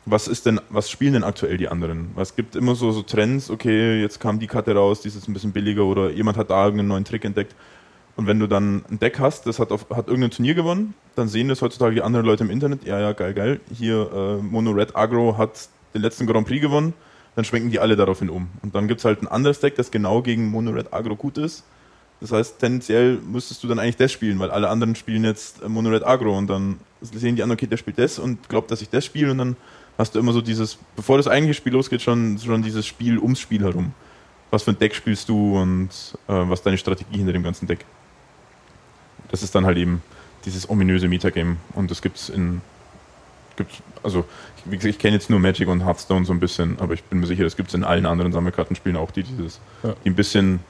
was ist denn, was spielen denn aktuell die anderen? Es gibt immer so, so Trends, okay, jetzt kam die Karte raus, die ist jetzt ein bisschen billiger oder jemand hat da irgendeinen neuen Trick entdeckt. Und wenn du dann ein Deck hast, das hat, auf, hat irgendein Turnier gewonnen, dann sehen das heutzutage die anderen Leute im Internet, ja, ja, geil, geil, hier äh, Mono Red Agro hat den letzten Grand Prix gewonnen, dann schwenken die alle daraufhin um. Und dann gibt es halt ein anderes Deck, das genau gegen Mono Red Agro gut ist. Das heißt, tendenziell müsstest du dann eigentlich das spielen, weil alle anderen spielen jetzt Mono Red Agro und dann sehen die anderen, okay, der spielt das und glaubt, dass ich das spiele und dann hast du immer so dieses, bevor das eigentliche Spiel losgeht, schon, schon dieses Spiel ums Spiel herum. Was für ein Deck spielst du und äh, was ist deine Strategie hinter dem ganzen Deck. Das ist dann halt eben dieses ominöse Metagame und das gibt's in gibt's, also ich, wie gesagt, ich kenne jetzt nur Magic und Hearthstone so ein bisschen, aber ich bin mir sicher, das gibt es in allen anderen Sammelkartenspielen auch, die dieses, ja. die ein bisschen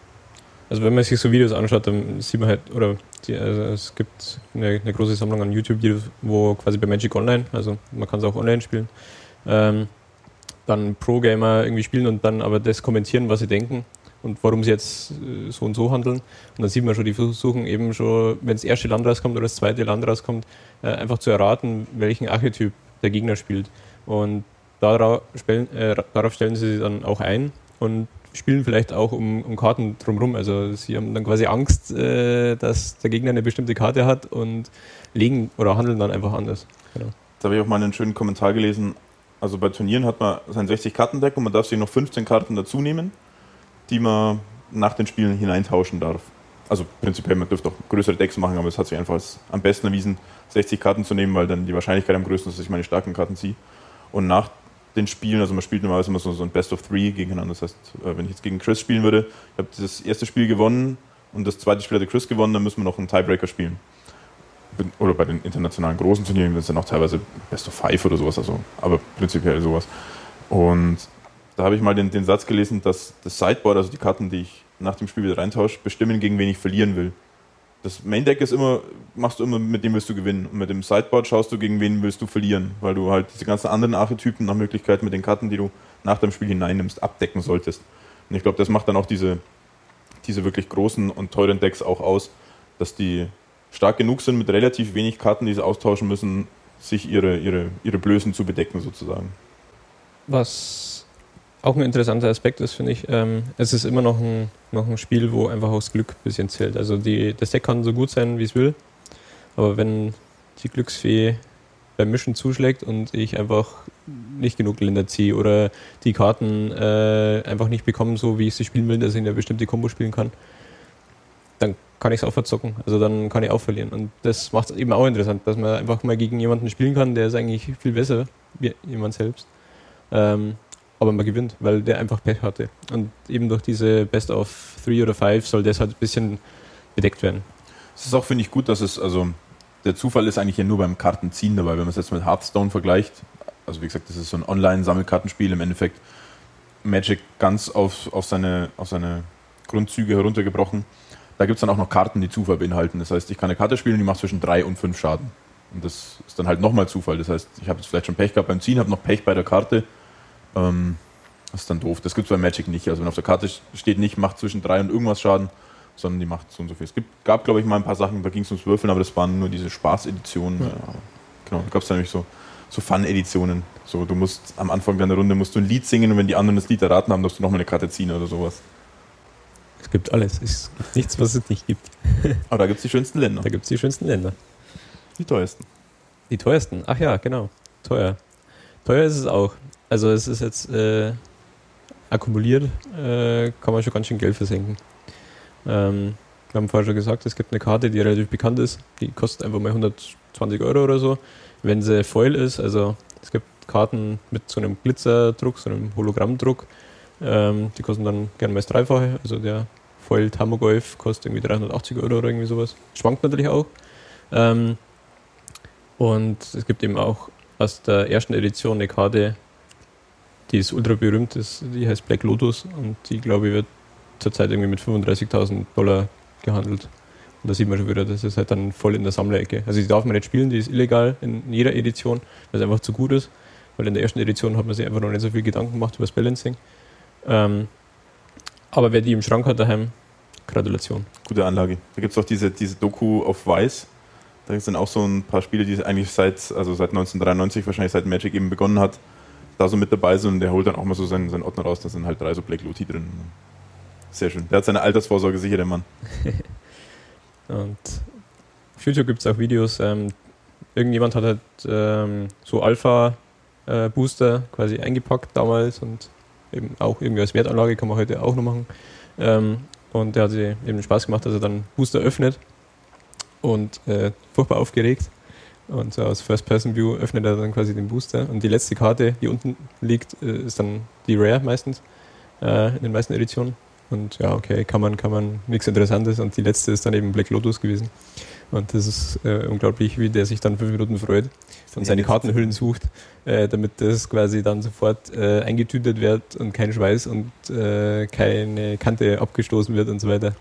also wenn man sich so Videos anschaut, dann sieht man halt, oder die, also es gibt eine, eine, große Sammlung an YouTube-Videos, wo quasi bei Magic Online, also man kann es auch online spielen, ähm, dann Pro-Gamer irgendwie spielen und dann aber das kommentieren, was sie denken und warum sie jetzt äh, so und so handeln. Und dann sieht man schon, die versuchen eben schon, wenn das erste Land rauskommt oder das zweite Land rauskommt, äh, einfach zu erraten, welchen Archetyp der Gegner spielt. Und darauf, äh, darauf stellen sie sich dann auch ein und spielen vielleicht auch um, um Karten drumherum. Also sie haben dann quasi Angst, äh, dass der Gegner eine bestimmte Karte hat und legen oder handeln dann einfach anders. Genau. Da habe ich auch mal einen schönen Kommentar gelesen. Also bei Turnieren hat man sein 60-Karten-Deck und man darf sich noch 15 Karten dazu nehmen, die man nach den Spielen hineintauschen darf. Also prinzipiell, man dürfte auch größere Decks machen, aber es hat sich einfach als am besten erwiesen, 60 Karten zu nehmen, weil dann die Wahrscheinlichkeit am größten ist, dass ich meine starken Karten ziehe. Und nach den Spielen, also man spielt normalerweise immer so, so ein Best of Three gegeneinander. Das heißt, äh, wenn ich jetzt gegen Chris spielen würde, ich habe das erste Spiel gewonnen und das zweite Spiel hatte Chris gewonnen, dann müssen wir noch einen Tiebreaker spielen. Oder bei den internationalen großen Turnieren sind es dann auch teilweise Best of Five oder sowas, also, aber prinzipiell sowas. Und da habe ich mal den, den Satz gelesen, dass das Sideboard, also die Karten, die ich nach dem Spiel wieder reintausche, bestimmen, gegen wen ich verlieren will. Das Main Deck ist immer, machst du immer, mit dem willst du gewinnen. Und mit dem Sideboard schaust du, gegen wen willst du verlieren. Weil du halt diese ganzen anderen Archetypen nach Möglichkeit mit den Karten, die du nach dem Spiel hineinnimmst, abdecken solltest. Und ich glaube, das macht dann auch diese, diese wirklich großen und teuren Decks auch aus, dass die stark genug sind, mit relativ wenig Karten, die sie austauschen müssen, sich ihre, ihre, ihre Blößen zu bedecken, sozusagen. Was auch ein interessanter Aspekt ist, finde ich, ähm, es ist immer noch ein, noch ein Spiel, wo einfach auch das Glück ein bisschen zählt. Also die, das Deck kann so gut sein, wie es will, aber wenn die Glücksfee beim Mischen zuschlägt und ich einfach nicht genug Länder ziehe oder die Karten äh, einfach nicht bekomme, so wie ich sie spielen will, dass ich eine bestimmte Kombo spielen kann, dann kann ich es auch verzocken. Also dann kann ich auch verlieren. Und das macht es eben auch interessant, dass man einfach mal gegen jemanden spielen kann, der ist eigentlich viel besser wie jemand selbst. Ähm, aber man gewinnt, weil der einfach Pech hatte. Und eben durch diese Best of Three oder Five soll das halt ein bisschen bedeckt werden. Es ist auch, finde ich, gut, dass es, also der Zufall ist eigentlich ja nur beim Kartenziehen dabei, wenn man es jetzt mit Hearthstone vergleicht. Also wie gesagt, das ist so ein Online-Sammelkartenspiel im Endeffekt. Magic ganz auf, auf, seine, auf seine Grundzüge heruntergebrochen. Da gibt es dann auch noch Karten, die Zufall beinhalten. Das heißt, ich kann eine Karte spielen, die macht zwischen drei und fünf Schaden. Und das ist dann halt nochmal Zufall. Das heißt, ich habe jetzt vielleicht schon Pech gehabt beim Ziehen, habe noch Pech bei der Karte ähm, Das ist dann doof. Das gibt es bei Magic nicht. Also wenn auf der Karte steht nicht, macht zwischen drei und irgendwas Schaden, sondern die macht so und so viel. Es gibt, gab, glaube ich, mal ein paar Sachen, da ging es ums Würfeln, aber das waren nur diese Spaß-Editionen. Ja. Genau, da gab es nämlich so, so Fun-Editionen. So, du musst am Anfang deiner Runde musst du ein Lied singen und wenn die anderen das Lied erraten haben, darfst du nochmal eine Karte ziehen oder sowas. Es gibt alles. Es gibt nichts, was es nicht gibt. Aber da gibt es die schönsten Länder. Da gibt es die schönsten Länder. Die teuersten. Die teuersten. Ach ja, genau. Teuer. Teuer ist es auch. Also es ist jetzt äh, akkumuliert, äh, kann man schon ganz schön Geld versenken. Ähm, wir haben vorher schon gesagt, es gibt eine Karte, die relativ bekannt ist. Die kostet einfach mal 120 Euro oder so. Wenn sie Foil ist, also es gibt Karten mit so einem Glitzerdruck, so einem Hologrammdruck, ähm, die kosten dann gerne das Dreifache. Also der Foil Tamogolf kostet irgendwie 380 Euro oder irgendwie sowas. Schwankt natürlich auch. Ähm, und es gibt eben auch aus der ersten Edition eine Karte, die ist ultra berühmt, die heißt Black Lotus und die, glaube ich, wird zurzeit irgendwie mit 35.000 Dollar gehandelt. Und da sieht man schon wieder, das ist halt dann voll in der Sammlerecke. Also die darf man nicht spielen, die ist illegal in jeder Edition, weil es einfach zu gut ist. Weil in der ersten Edition hat man sich einfach noch nicht so viel Gedanken gemacht über das Balancing. Ähm, aber wer die im Schrank hat daheim, Gratulation. Gute Anlage. Da gibt es auch diese, diese Doku auf Weiß. Da sind auch so ein paar Spiele, die eigentlich seit, also seit 1993 wahrscheinlich seit Magic eben begonnen hat, da so mit dabei sind und der holt dann auch mal so seinen, seinen Ordner raus, da sind halt drei so Black Loti drin. Sehr schön. Der hat seine Altersvorsorge sicher, der Mann. und auf YouTube gibt es auch Videos. Ähm, irgendjemand hat halt ähm, so Alpha-Booster äh, quasi eingepackt damals und eben auch irgendwie als Wertanlage kann man heute auch noch machen. Ähm, und der hat sich eben Spaß gemacht, dass er dann Booster öffnet und äh, furchtbar aufgeregt. Und so aus First-Person-View öffnet er dann quasi den Booster. Und die letzte Karte, die unten liegt, äh, ist dann die Rare meistens, äh, in den meisten Editionen. Und ja, okay, kann man, kann man nichts Interessantes. Und die letzte ist dann eben Black Lotus gewesen. Und das ist äh, unglaublich, wie der sich dann fünf Minuten freut und seine Kartenhüllen sucht, äh, damit das quasi dann sofort äh, eingetütet wird und kein Schweiß und äh, keine Kante abgestoßen wird und so weiter.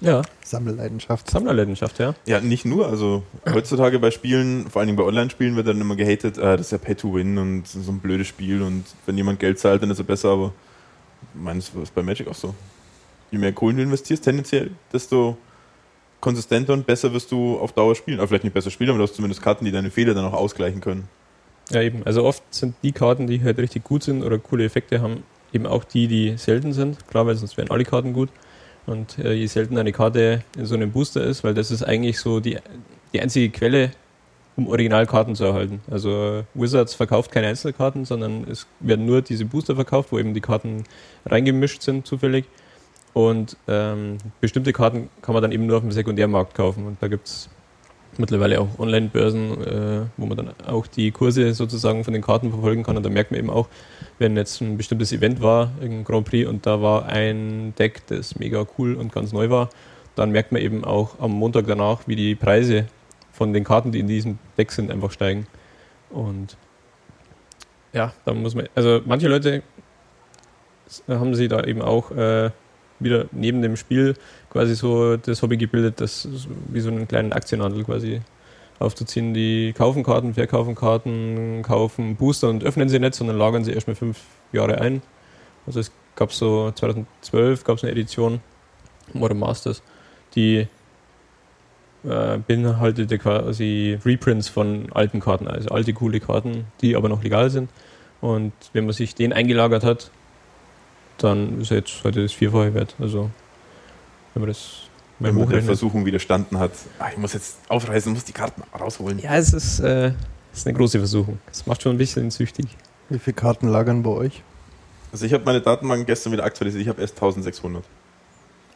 Ja. Sammelleidenschaft. Sammlerleidenschaft, ja. Ja, nicht nur. Also heutzutage bei Spielen, vor allen Dingen bei Online-Spielen, wird dann immer gehatet, äh, das ist ja Pay-to-Win und so ein blödes Spiel und wenn jemand Geld zahlt, dann ist er besser, aber meines ist bei Magic auch so. Je mehr Kohlen du investierst, tendenziell, desto konsistenter und besser wirst du auf Dauer spielen. Aber vielleicht nicht besser spielen, aber du hast zumindest Karten, die deine Fehler dann auch ausgleichen können. Ja, eben. Also oft sind die Karten, die halt richtig gut sind oder coole Effekte haben, eben auch die, die selten sind. Klar, weil sonst wären alle Karten gut. Und äh, je seltener eine Karte in so einem Booster ist, weil das ist eigentlich so die, die einzige Quelle, um Originalkarten zu erhalten. Also Wizards verkauft keine Einzelkarten, sondern es werden nur diese Booster verkauft, wo eben die Karten reingemischt sind zufällig. Und ähm, bestimmte Karten kann man dann eben nur auf dem Sekundärmarkt kaufen. Und da gibt es mittlerweile auch Online-Börsen, äh, wo man dann auch die Kurse sozusagen von den Karten verfolgen kann. Und da merkt man eben auch, wenn jetzt ein bestimmtes Event war, ein Grand Prix, und da war ein Deck, das mega cool und ganz neu war, dann merkt man eben auch am Montag danach, wie die Preise von den Karten, die in diesem Deck sind, einfach steigen. Und ja, da muss man, also manche Leute haben sie da eben auch äh, wieder neben dem Spiel quasi so das Hobby gebildet, das wie so einen kleinen Aktienhandel quasi aufzuziehen. Die kaufen Karten, verkaufen Karten, kaufen Booster und öffnen sie nicht, sondern lagern sie erstmal fünf Jahre ein. Also es gab so 2012 gab es eine Edition Modern Masters, die äh, beinhaltete quasi Reprints von alten Karten, also alte coole Karten, die aber noch legal sind. Und wenn man sich den eingelagert hat, dann ist er jetzt heute das Vierfache wert. Also, wenn man das wenn man der Versuchung widerstanden hat, ach, ich muss jetzt aufreißen, muss die Karten rausholen. Ja, es ist, äh, ist eine große Versuchung. Es macht schon ein bisschen süchtig. Wie viele Karten lagern bei euch? Also ich habe meine Datenbank gestern wieder aktualisiert. Ich habe erst 1600.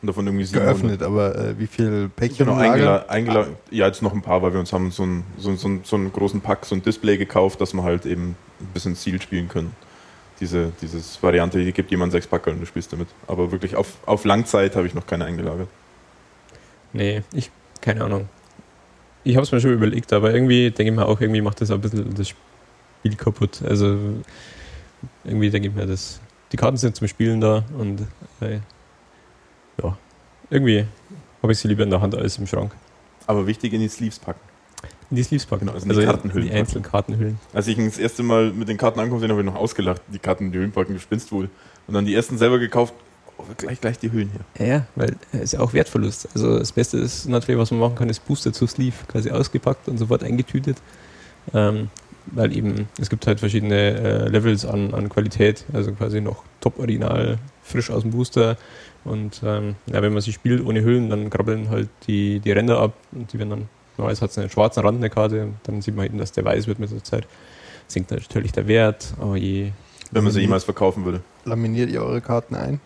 Und davon irgendwie 700. Geöffnet, aber äh, wie viel Päckchen genau, eingela eingela Ja, jetzt noch ein paar, weil wir uns haben so einen, so, so, so einen großen Pack, so ein Display gekauft, dass wir halt eben ein bisschen Ziel spielen können diese dieses Variante, die gibt jemand sechs Packer und du spielst damit. Aber wirklich auf, auf Langzeit habe ich noch keine eingelagert. Nee, ich, keine Ahnung. Ich habe es mir schon überlegt, aber irgendwie denke ich mir auch, irgendwie macht das ein bisschen das Spiel kaputt. Also irgendwie denke ich mir, dass die Karten sind zum Spielen da und äh, ja, irgendwie habe ich sie lieber in der Hand als im Schrank. Aber wichtig in die Sleeves packen. Die Sleeves packen. Genau, also die Kartenhüllen Die einzelnen Kartenhüllen. Als ich das erste Mal mit den Karten angekommen bin, habe ich noch ausgelacht. Die Karten, die Hüllen packen, du spinnst wohl. Und dann die ersten selber gekauft. Oh, gleich, gleich die Hüllen hier. Ja, ja, weil es ist ja auch Wertverlust. Also das Beste ist natürlich, was man machen kann, ist Booster zu Sleeve quasi ausgepackt und sofort eingetütet. Ähm, weil eben, es gibt halt verschiedene äh, Levels an, an Qualität, also quasi noch top-original, frisch aus dem Booster. Und ähm, ja, wenn man sie spielt ohne Hüllen, dann krabbeln halt die, die Ränder ab und die werden dann, normalerweise hat es einen schwarzen Rand, eine Karte, dann sieht man eben, dass der weiß wird mit der Zeit. Sinkt natürlich der Wert, oh je. Wenn man sie jemals verkaufen würde. Laminiert ihr eure Karten ein?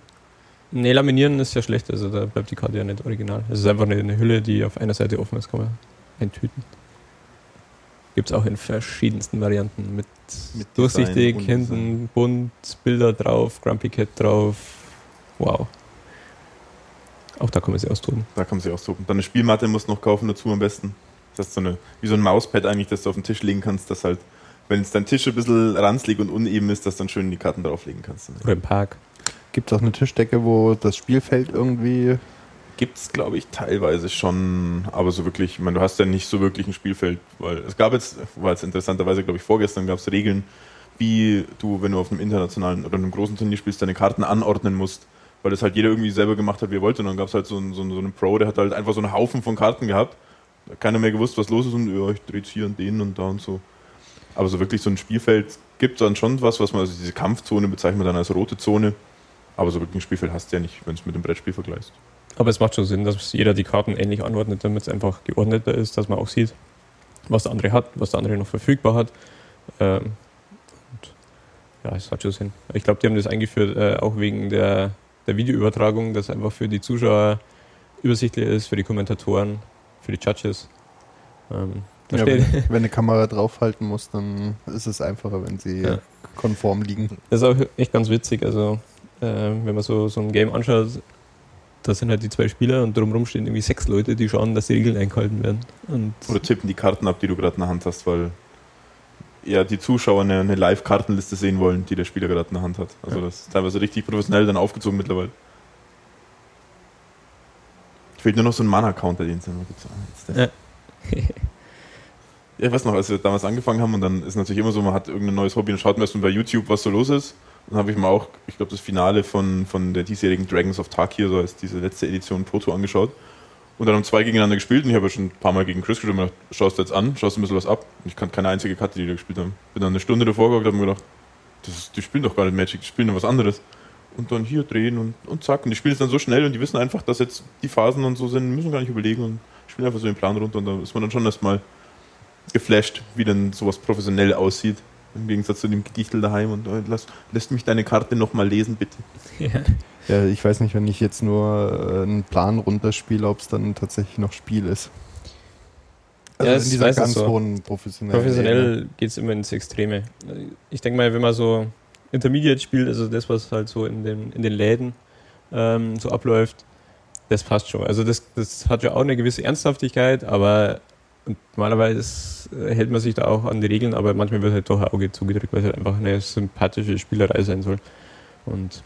Nee, laminieren ist ja schlecht, also da bleibt die Karte ja nicht original. Es ist einfach eine, eine Hülle, die auf einer Seite offen ist, kann man eintüten. Gibt es auch in verschiedensten Varianten mit, Mit durchsichtig, hinten bunt, Bilder drauf, Grumpy Cat drauf. Wow. Auch da kann man sie austoben. Da kann man sich ausdrucken. Dann eine Spielmatte musst du noch kaufen dazu am besten. Das ist so eine, wie so ein Mauspad eigentlich, das du auf den Tisch legen kannst, dass halt, wenn es dein Tisch ein bisschen ranzlig und uneben ist, dass dann schön die Karten drauflegen kannst. Oder im Park. Gibt es auch eine Tischdecke, wo das Spielfeld irgendwie. Gibt es, glaube ich, teilweise schon, aber so wirklich, ich meine, du hast ja nicht so wirklich ein Spielfeld, weil es gab jetzt, war jetzt interessanterweise, glaube ich, vorgestern gab es Regeln, wie du, wenn du auf einem internationalen oder einem großen Turnier spielst, deine Karten anordnen musst, weil das halt jeder irgendwie selber gemacht hat, wie er wollte. Und dann gab es halt so einen, so, einen, so einen Pro, der hat halt einfach so einen Haufen von Karten gehabt. Keiner mehr gewusst, was los ist und ja, ich drehe hier und den und da und so. Aber so wirklich so ein Spielfeld gibt dann schon was, was man, also diese Kampfzone bezeichnet man dann als rote Zone. Aber so wirklich ein Spielfeld hast du ja nicht, wenn du es mit dem Brettspiel vergleichst. Aber es macht schon Sinn, dass jeder die Karten ähnlich anordnet, damit es einfach geordneter ist, dass man auch sieht, was der andere hat, was der andere noch verfügbar hat. Ähm, ja, es hat schon Sinn. Ich glaube, die haben das eingeführt, äh, auch wegen der, der Videoübertragung, dass einfach für die Zuschauer übersichtlicher ist, für die Kommentatoren, für die Judges. Ähm, Ja, steht, wenn, wenn eine Kamera draufhalten muss, dann ist es einfacher, wenn sie Ja. konform liegen. Das ist auch echt ganz witzig. Also, äh, wenn man so, so ein Game anschaut, da sind halt die zwei Spieler und drumherum stehen irgendwie sechs Leute, die schauen, dass die Regeln eingehalten werden. Und Oder tippen die Karten ab, die du gerade in der Hand hast, weil ja die Zuschauer eine, eine Live-Kartenliste sehen wollen, die der Spieler gerade in der Hand hat. Also Ja. das ist teilweise richtig professionell dann aufgezogen mittlerweile. Fehlt nur noch so ein Mana-Counter, den es immer gibt. Ja. Ja, ich weiß noch, als wir damals angefangen haben und dann ist natürlich immer so, man hat irgendein neues Hobby und schaut mal bei YouTube, was so los ist. Dann habe ich mir auch, ich glaube, das Finale von, von der diesjährigen Dragons of Tarkir, so heißt diese letzte Edition Proto angeschaut. Und dann haben zwei gegeneinander gespielt und ich habe ja schon ein paar Mal gegen Chris gespielt und mir gedacht, schaust du jetzt an, schaust du ein bisschen was ab. Und ich kann keine einzige Karte, die die gespielt haben. Bin dann eine Stunde davor geguckt und habe mir gedacht, das ist, die spielen doch gar nicht Magic, die spielen nur was anderes. Und dann hier drehen und, und zack. Und die spielen es dann so schnell und die wissen einfach, dass jetzt die Phasen und so sind, müssen gar nicht überlegen und spielen einfach so den Plan runter und da ist man dann schon erstmal geflasht, wie denn sowas professionell aussieht. Im Gegensatz zu dem Gedichtel daheim und äh, lass, lässt mich deine Karte nochmal lesen, bitte. ja. Ja, ich weiß nicht, wenn ich jetzt nur äh, einen Plan runterspiele, ob es dann tatsächlich noch Spiel ist. Also Ja, in es dieser weiß es ganz so. hohen professionellen professionell geht es immer ins Extreme. Ich denke mal, wenn man so Intermediate spielt, also das, was halt so in den, in den Läden ähm, so abläuft, das passt schon. Also das, das hat ja auch eine gewisse Ernsthaftigkeit, aber normalerweise äh, hält man sich da auch an die Regeln, aber manchmal wird halt doch ein Auge zugedrückt, weil es halt einfach eine sympathische Spielerei sein soll. Und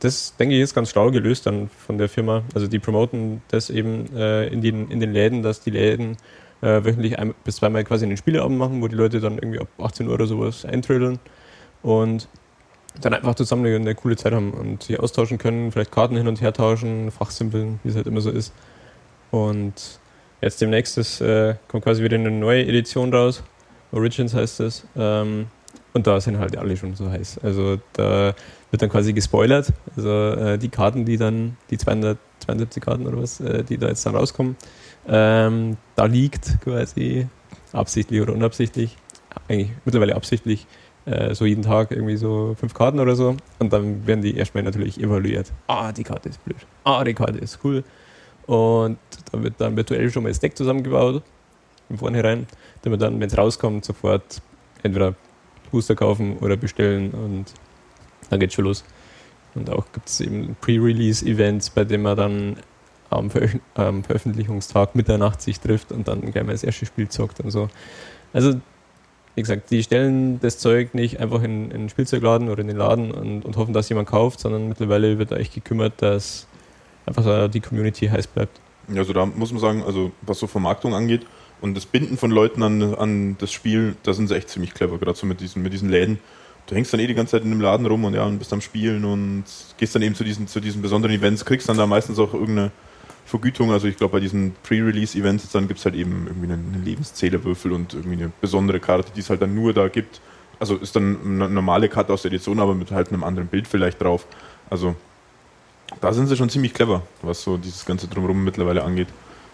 das, denke ich, ist ganz schlau gelöst dann von der Firma. Also die promoten das eben äh, in, den, in den Läden, dass die Läden äh, wöchentlich ein bis zweimal quasi einen Spieleabend machen, wo die Leute dann irgendwie ab 18 Uhr oder sowas eintrödeln und dann einfach zusammen eine, eine coole Zeit haben und sich austauschen können, vielleicht Karten hin und her tauschen, fachsimpeln, wie es halt immer so ist. Und jetzt demnächst ist, äh, kommt quasi wieder eine neue Edition raus. Origins heißt es. Ähm, und da sind halt alle schon so heiß. Also da wird dann quasi gespoilert. Also äh, die Karten, die dann, die 272 Karten oder was, äh, die da jetzt dann rauskommen, ähm, da liegt quasi absichtlich oder unabsichtlich, eigentlich mittlerweile absichtlich, äh, so jeden Tag irgendwie so fünf Karten oder so. Und dann werden die erstmal natürlich evaluiert. Ah, die Karte ist blöd. Ah, die Karte ist cool. Und da wird dann virtuell schon mal das Deck zusammengebaut, im Vornherein, damit dann, wenn es rauskommt, sofort entweder Booster kaufen oder bestellen und dann geht's schon los. Und auch gibt es eben Pre-Release-Events, bei denen man dann am, Veröf am Veröffentlichungstag Mitternacht sich trifft und dann gleich mal das erste Spiel zockt und so. Also, wie gesagt, die stellen das Zeug nicht einfach in, in den Spielzeugladen oder in den Laden und, und hoffen, dass jemand kauft, sondern mittlerweile wird da echt gekümmert, dass einfach die Community heiß bleibt. Ja, also da muss man sagen, also was so Vermarktung angeht, Und das Binden von Leuten an, an das Spiel, da sind sie echt ziemlich clever, gerade so mit diesen, mit diesen Läden. Du hängst dann eh die ganze Zeit in dem Laden rum und ja, und bist am Spielen und gehst dann eben zu diesen, zu diesen besonderen Events, kriegst dann da meistens auch irgendeine Vergütung. Also ich glaube, bei diesen Pre-Release-Events gibt es halt eben irgendwie einen, einen Lebenszählerwürfel und irgendwie eine besondere Karte, die es halt dann nur da gibt. Also ist dann eine normale Karte aus der Edition, aber mit halt einem anderen Bild vielleicht drauf. Also da sind sie schon ziemlich clever, was so dieses ganze Drumherum mittlerweile angeht.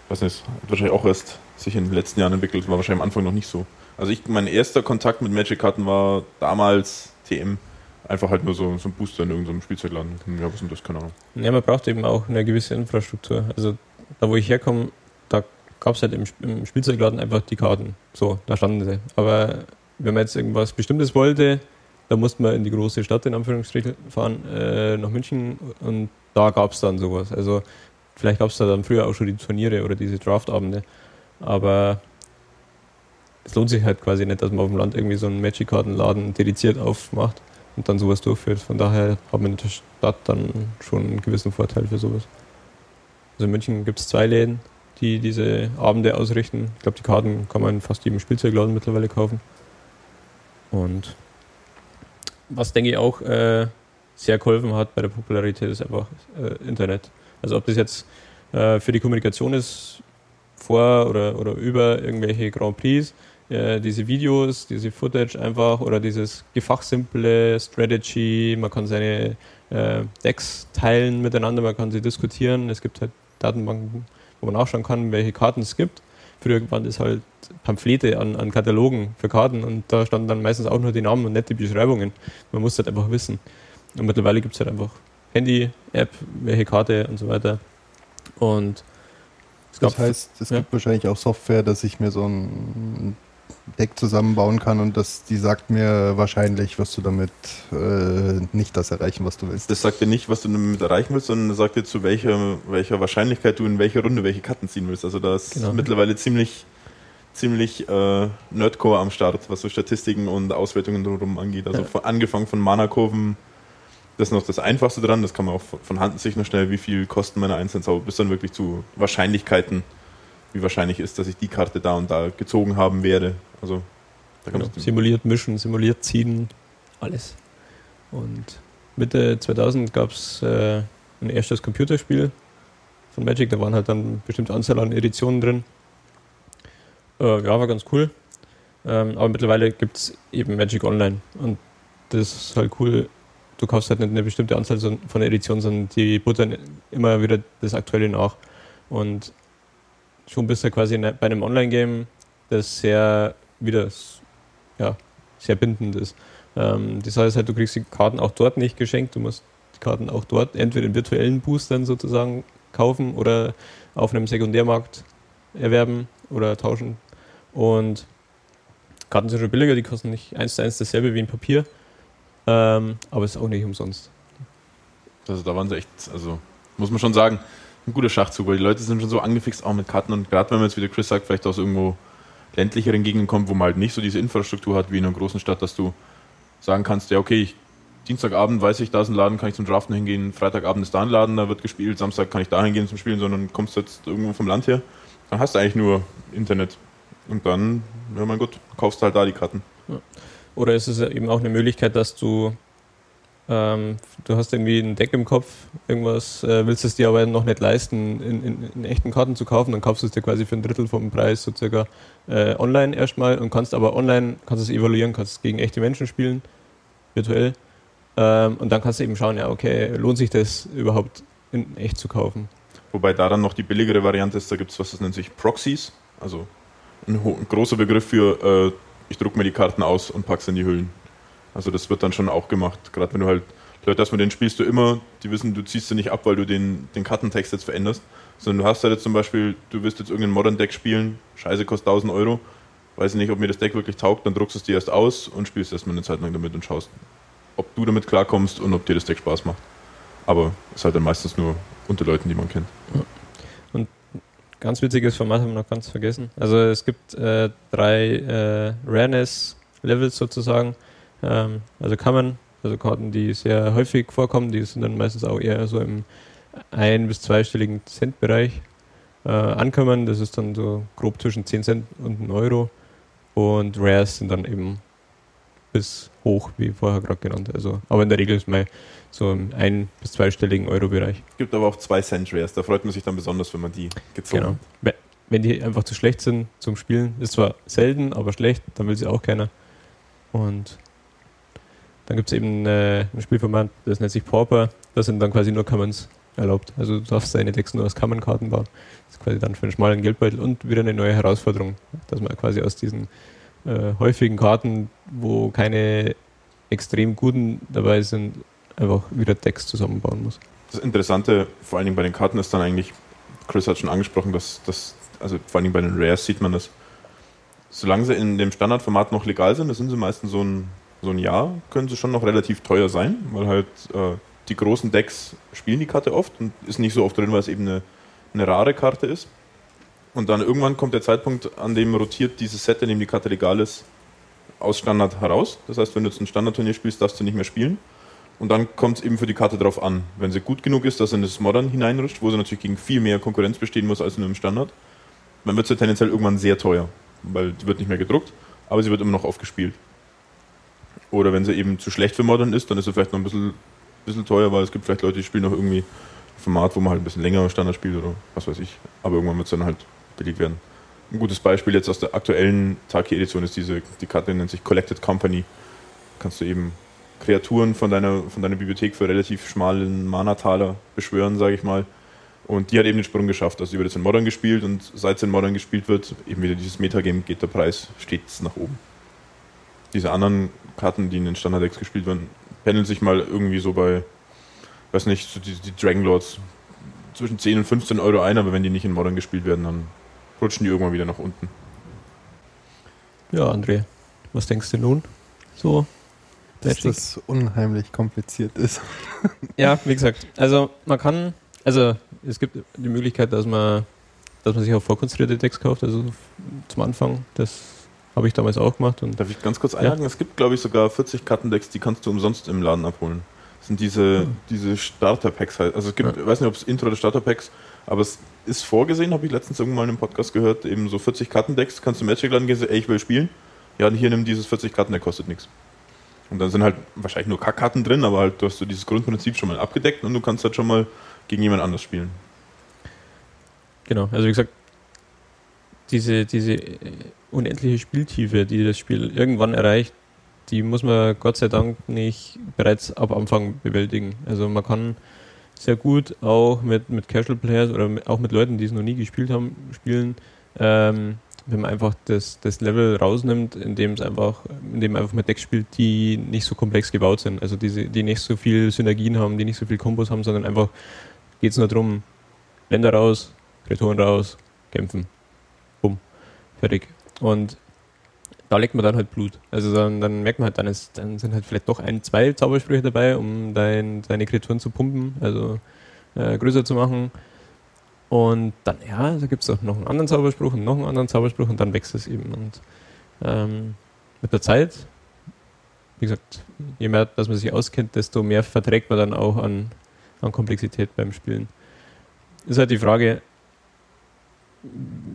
Ich weiß nicht, hat wahrscheinlich auch erst sich in den letzten Jahren entwickelt, war wahrscheinlich am Anfang noch nicht so. Also ich, mein erster Kontakt mit Magic-Karten war damals TM. Einfach halt nur so, so ein Booster in irgendeinem Spielzeugladen. Ja, was ist denn das? Keine Ahnung. Ja, man braucht eben auch eine gewisse Infrastruktur. Also da, wo ich herkomme, da gab es halt im, im, Spielzeugladen einfach die Karten. So, da standen sie. Aber wenn man jetzt irgendwas Bestimmtes wollte, da musste man in die große Stadt in Anführungsstrichen fahren, äh, nach München und da gab es dann sowas. Also vielleicht gab es da dann früher auch schon die Turniere oder diese Draftabende. Aber es lohnt sich halt quasi nicht, dass man auf dem Land irgendwie so einen Magic-Kartenladen dediziert aufmacht und dann sowas durchführt. Von daher hat man in der Stadt dann schon einen gewissen Vorteil für sowas. Also in München gibt es zwei Läden, die diese Abende ausrichten. Ich glaube, die Karten kann man in fast jedem Spielzeugladen mittlerweile kaufen. Und was denke ich auch äh, sehr geholfen hat bei der Popularität ist einfach äh, Internet. Also ob das jetzt äh, für die Kommunikation ist, vor oder, oder über irgendwelche Grand Prix, äh, diese Videos, diese Footage einfach oder dieses gefachsimple Strategy, man kann seine äh, Decks teilen miteinander, man kann sie diskutieren, es gibt halt Datenbanken, wo man nachschauen kann, welche Karten es gibt. Früher waren das halt Pamphlete an, an Katalogen für Karten und da standen dann meistens auch nur die Namen und nette Beschreibungen. Man muss halt einfach wissen. Und mittlerweile gibt es halt einfach Handy-App, welche Karte und so weiter. Und das heißt, es ja. gibt wahrscheinlich auch Software, dass ich mir so ein Deck zusammenbauen kann und das, die sagt mir wahrscheinlich, wirst du damit äh, nicht das erreichen, was du willst. Das sagt dir nicht, was du damit erreichen willst, sondern sagt dir, zu welcher, welcher Wahrscheinlichkeit du in welcher Runde welche Karten ziehen willst. Also da ist genau. mittlerweile ziemlich, ziemlich äh, Nerdcore am Start, was so Statistiken und Auswertungen drumherum angeht. Also ja. von, angefangen von Mana-Kurven, das ist noch das Einfachste dran, das kann man auch von Hand sich noch schnell, wie viel kosten meine einzelnen Zauber, bis dann wirklich zu Wahrscheinlichkeiten wie wahrscheinlich ist, dass ich die Karte da und da gezogen haben werde. Also da genau. simuliert mischen, simuliert ziehen, alles. Und Mitte 2000 gab es äh, ein erstes Computerspiel von Magic, da waren halt dann eine bestimmte Anzahl an Editionen drin. Äh, ja, war ganz cool. Ähm, aber mittlerweile gibt es eben Magic Online und das ist halt cool. Du kaufst halt nicht eine bestimmte Anzahl von Editionen, sondern die buttern immer wieder das Aktuelle nach. Und schon bist du quasi bei einem Online-Game, das sehr wieder ja, sehr bindend ist. Ähm, das heißt halt, du kriegst die Karten auch dort nicht geschenkt, du musst die Karten auch dort entweder in virtuellen Boostern sozusagen kaufen oder auf einem Sekundärmarkt erwerben oder tauschen. Und Karten sind schon billiger, die kosten nicht eins zu eins dasselbe wie ein Papier, ähm, aber ist auch nicht umsonst. Also da waren sie echt, also muss man schon sagen, ein guter Schachzug, weil die Leute sind schon so angefixt auch mit Karten. Und gerade wenn man jetzt, wie der Chris sagt, vielleicht aus irgendwo ländlicheren Gegenden kommt, wo man halt nicht so diese Infrastruktur hat wie in einer großen Stadt, dass du sagen kannst, ja okay, ich, Dienstagabend weiß ich, da ist ein Laden, kann ich zum Draften hingehen, Freitagabend ist da ein Laden, da wird gespielt, Samstag kann ich da hingehen zum Spielen, sondern kommst jetzt irgendwo vom Land her, dann hast du eigentlich nur Internet. Und dann, ja mein Gott, kaufst halt da die Karten. Oder ist es eben auch eine Möglichkeit, dass du ähm, du hast irgendwie ein Deck im Kopf, irgendwas, äh, willst es dir aber noch nicht leisten, in, in, in, echten Karten zu kaufen, dann kaufst du es dir quasi für ein Drittel vom Preis so circa äh, online erstmal und kannst aber online, kannst es evaluieren, kannst gegen echte Menschen spielen, virtuell. Ähm, und dann kannst du eben schauen, ja, okay, lohnt sich das überhaupt in echt zu kaufen? Wobei da dann noch die billigere Variante ist, da gibt es was, das nennt sich Proxies, also ein, ein großer Begriff für, äh, ich drucke mir die Karten aus und pack's in die Hüllen. Also das wird dann schon auch gemacht. Gerade wenn du halt Leute hast, mit denen spielst du immer, die wissen, du ziehst sie nicht ab, weil du den, den Kartentext jetzt veränderst. Sondern du hast halt jetzt zum Beispiel, du wirst jetzt irgendein Modern Deck spielen, Scheiße kostet 1000 Euro, weiß ich nicht, ob mir das Deck wirklich taugt, dann druckst du es dir erst aus und spielst erstmal eine Zeit lang damit und schaust, ob du damit klarkommst und ob dir das Deck Spaß macht. Aber es ist halt dann meistens nur unter Leuten, die man kennt. Und ganz witziges Format haben wir noch ganz vergessen. Also es gibt äh, drei äh, Rareness-Levels sozusagen. Ähm, also kann man, also Karten, die sehr häufig vorkommen, die sind dann meistens auch eher so im ein- bis zweistelligen Centbereich. äh, ankommen. Das ist dann so grob zwischen 10 Cent und 1 Euro. Und Rares sind dann eben bis hoch, wie vorher gerade genannt. Also, aber in der Regel ist man so im ein- bis zweistelligen Euro-Bereich. Es gibt aber auch 2 Cent Rares, da freut man sich dann besonders, wenn man die gezogen Genau. hat. We- Wenn die einfach zu schlecht sind zum Spielen, ist zwar selten, aber schlecht, dann will sie auch keiner. Und dann gibt es eben äh, ein Spielformat, das nennt sich Pauper. Da sind dann quasi nur Commons erlaubt. Also du darfst deine Decks nur aus Common-Karten bauen. Das ist quasi dann für einen schmalen Geldbeutel und wieder eine neue Herausforderung, dass man quasi aus diesen äh, häufigen Karten, wo keine extrem guten dabei sind, einfach wieder Decks zusammenbauen muss. Das Interessante, vor allen Dingen bei den Karten, ist dann eigentlich, Chris hat schon angesprochen, dass das, also vor allen Dingen bei den Rares sieht man das, solange sie in dem Standardformat noch legal sind, das sind sie meistens so ein, so ein Jahr, können sie schon noch relativ teuer sein, weil halt äh, die großen Decks spielen die Karte oft und ist nicht so oft drin, weil es eben eine, eine rare Karte ist. Und dann irgendwann kommt der Zeitpunkt, an dem rotiert dieses Set, in dem die Karte legal ist, aus Standard heraus. Das heißt, wenn du jetzt ein Standardturnier spielst, darfst du nicht mehr spielen. Und dann kommt es eben für die Karte drauf an. Wenn sie gut genug ist, dass sie in das Modern hineinrutscht, wo sie natürlich gegen viel mehr Konkurrenz bestehen muss als in einem Standard, dann wird sie tendenziell irgendwann sehr teuer, weil die wird nicht mehr gedruckt, aber sie wird immer noch aufgespielt. Oder wenn sie eben zu schlecht für Modern ist, dann ist sie vielleicht noch ein bisschen, bisschen teuer, weil es gibt vielleicht Leute, die spielen noch irgendwie ein Format, wo man halt ein bisschen länger Standard spielt oder was weiß ich. Aber irgendwann wird es dann halt billig werden. Ein gutes Beispiel jetzt aus der aktuellen Taki-Edition ist diese, die Karte nennt sich Collected Company. Kannst du eben Kreaturen von deiner, von deiner Bibliothek für relativ schmalen Mana-Taler beschwören, sage ich mal. Und die hat eben den Sprung geschafft. Also die wird jetzt in Modern gespielt und seit sie in Modern gespielt wird, eben wieder dieses Metagame, geht der Preis stets nach oben. Diese anderen Karten, die in den Standard-Decks gespielt werden, pendeln sich mal irgendwie so bei, weiß nicht, so die, die Dragon Lords zwischen 10 und 15 Euro ein, aber wenn die nicht in Modern gespielt werden, dann rutschen die irgendwann wieder nach unten. Ja, André, was denkst du nun? So, Dass Magic? das unheimlich kompliziert ist. Ja, wie gesagt, also man kann, also es gibt die Möglichkeit, dass man, dass man sich auch vorkonstruierte Decks kauft, also zum Anfang, das habe ich damals auch gemacht und Darf ich ganz kurz einhaken? Es gibt, glaube ich, sogar 40 Kartendecks, die kannst du umsonst im Laden abholen. Das sind diese, Hm. diese Starter-Packs halt. Also es gibt, ich weiß nicht, ob es Intro oder Starter-Packs, aber es ist vorgesehen, habe ich letztens irgendwann mal in einem Podcast gehört, eben so 40 Kartendecks, kannst du im Magic-Laden gehen, ey, ich will spielen. Ja, hier nimm dieses 40 Karten, der kostet nichts. Und dann sind halt wahrscheinlich nur Kackkarten drin, aber halt du hast so dieses Grundprinzip schon mal abgedeckt und du kannst halt schon mal gegen jemand anders spielen. genau, also wie gesagt, diese, diese unendliche Spieltiefe, die das Spiel irgendwann erreicht, die muss man Gott sei Dank nicht bereits ab Anfang bewältigen. Also man kann sehr gut auch mit, mit Casual Players oder mit, auch mit Leuten, die es noch nie gespielt haben, spielen, ähm, wenn man einfach das, das Level rausnimmt, indem es einfach, indem man einfach mit Decks spielt, die nicht so komplex gebaut sind, also diese, die nicht so viel Synergien haben, die nicht so viel Kombos haben, sondern einfach geht es nur darum, Länder raus, Kreaturen raus, kämpfen. Bumm. Fertig. Und da legt man dann halt Blut. Also dann, dann merkt man halt, dann, ist, dann sind halt vielleicht doch ein, zwei Zaubersprüche dabei, um dein, deine Kreaturen zu pumpen, also äh, größer zu machen. Und dann, ja, da gibt es auch noch einen anderen Zauberspruch und noch einen anderen Zauberspruch und dann wächst es eben. Und ähm, mit der Zeit, wie gesagt, je mehr, dass man sich auskennt, desto mehr verträgt man dann auch an, an Komplexität beim Spielen. Ist halt die Frage,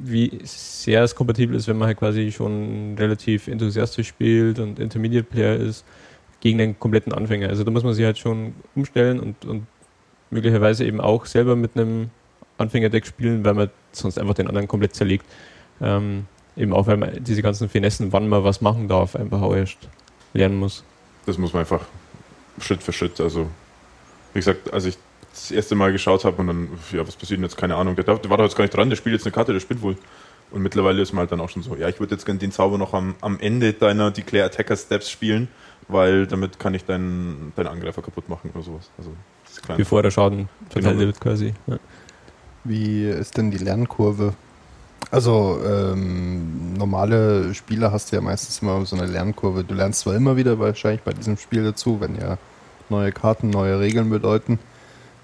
wie sehr es kompatibel ist, wenn man halt quasi schon relativ enthusiastisch spielt und Intermediate Player ist, gegen einen kompletten Anfänger. Also da muss man sich halt schon umstellen und, und möglicherweise eben auch selber mit einem Anfängerdeck spielen, weil man sonst einfach den anderen komplett zerlegt. Ähm, eben auch, weil man diese ganzen Finessen, wann man was machen darf, einfach auch erst lernen muss. Das muss man einfach Schritt für Schritt, also wie gesagt, als ich das erste Mal geschaut habe und dann, ja, was passiert denn jetzt, keine Ahnung, der, darf- der war doch jetzt gar nicht dran, der spielt jetzt eine Karte, der spielt wohl. Und mittlerweile ist man halt dann auch schon so, ja, ich würde jetzt gerne den Zauber noch am, am Ende deiner Declare Attacker Steps spielen, weil damit kann ich deinen, deinen Angreifer kaputt machen oder sowas. Also, das ist klein. Bevor der Schaden verteilt Genau. wird quasi. Ja. Wie ist denn die Lernkurve? Also ähm, normale Spieler hast du ja meistens immer so eine Lernkurve. Du lernst zwar immer wieder wahrscheinlich bei diesem Spiel dazu, wenn ja neue Karten neue Regeln bedeuten,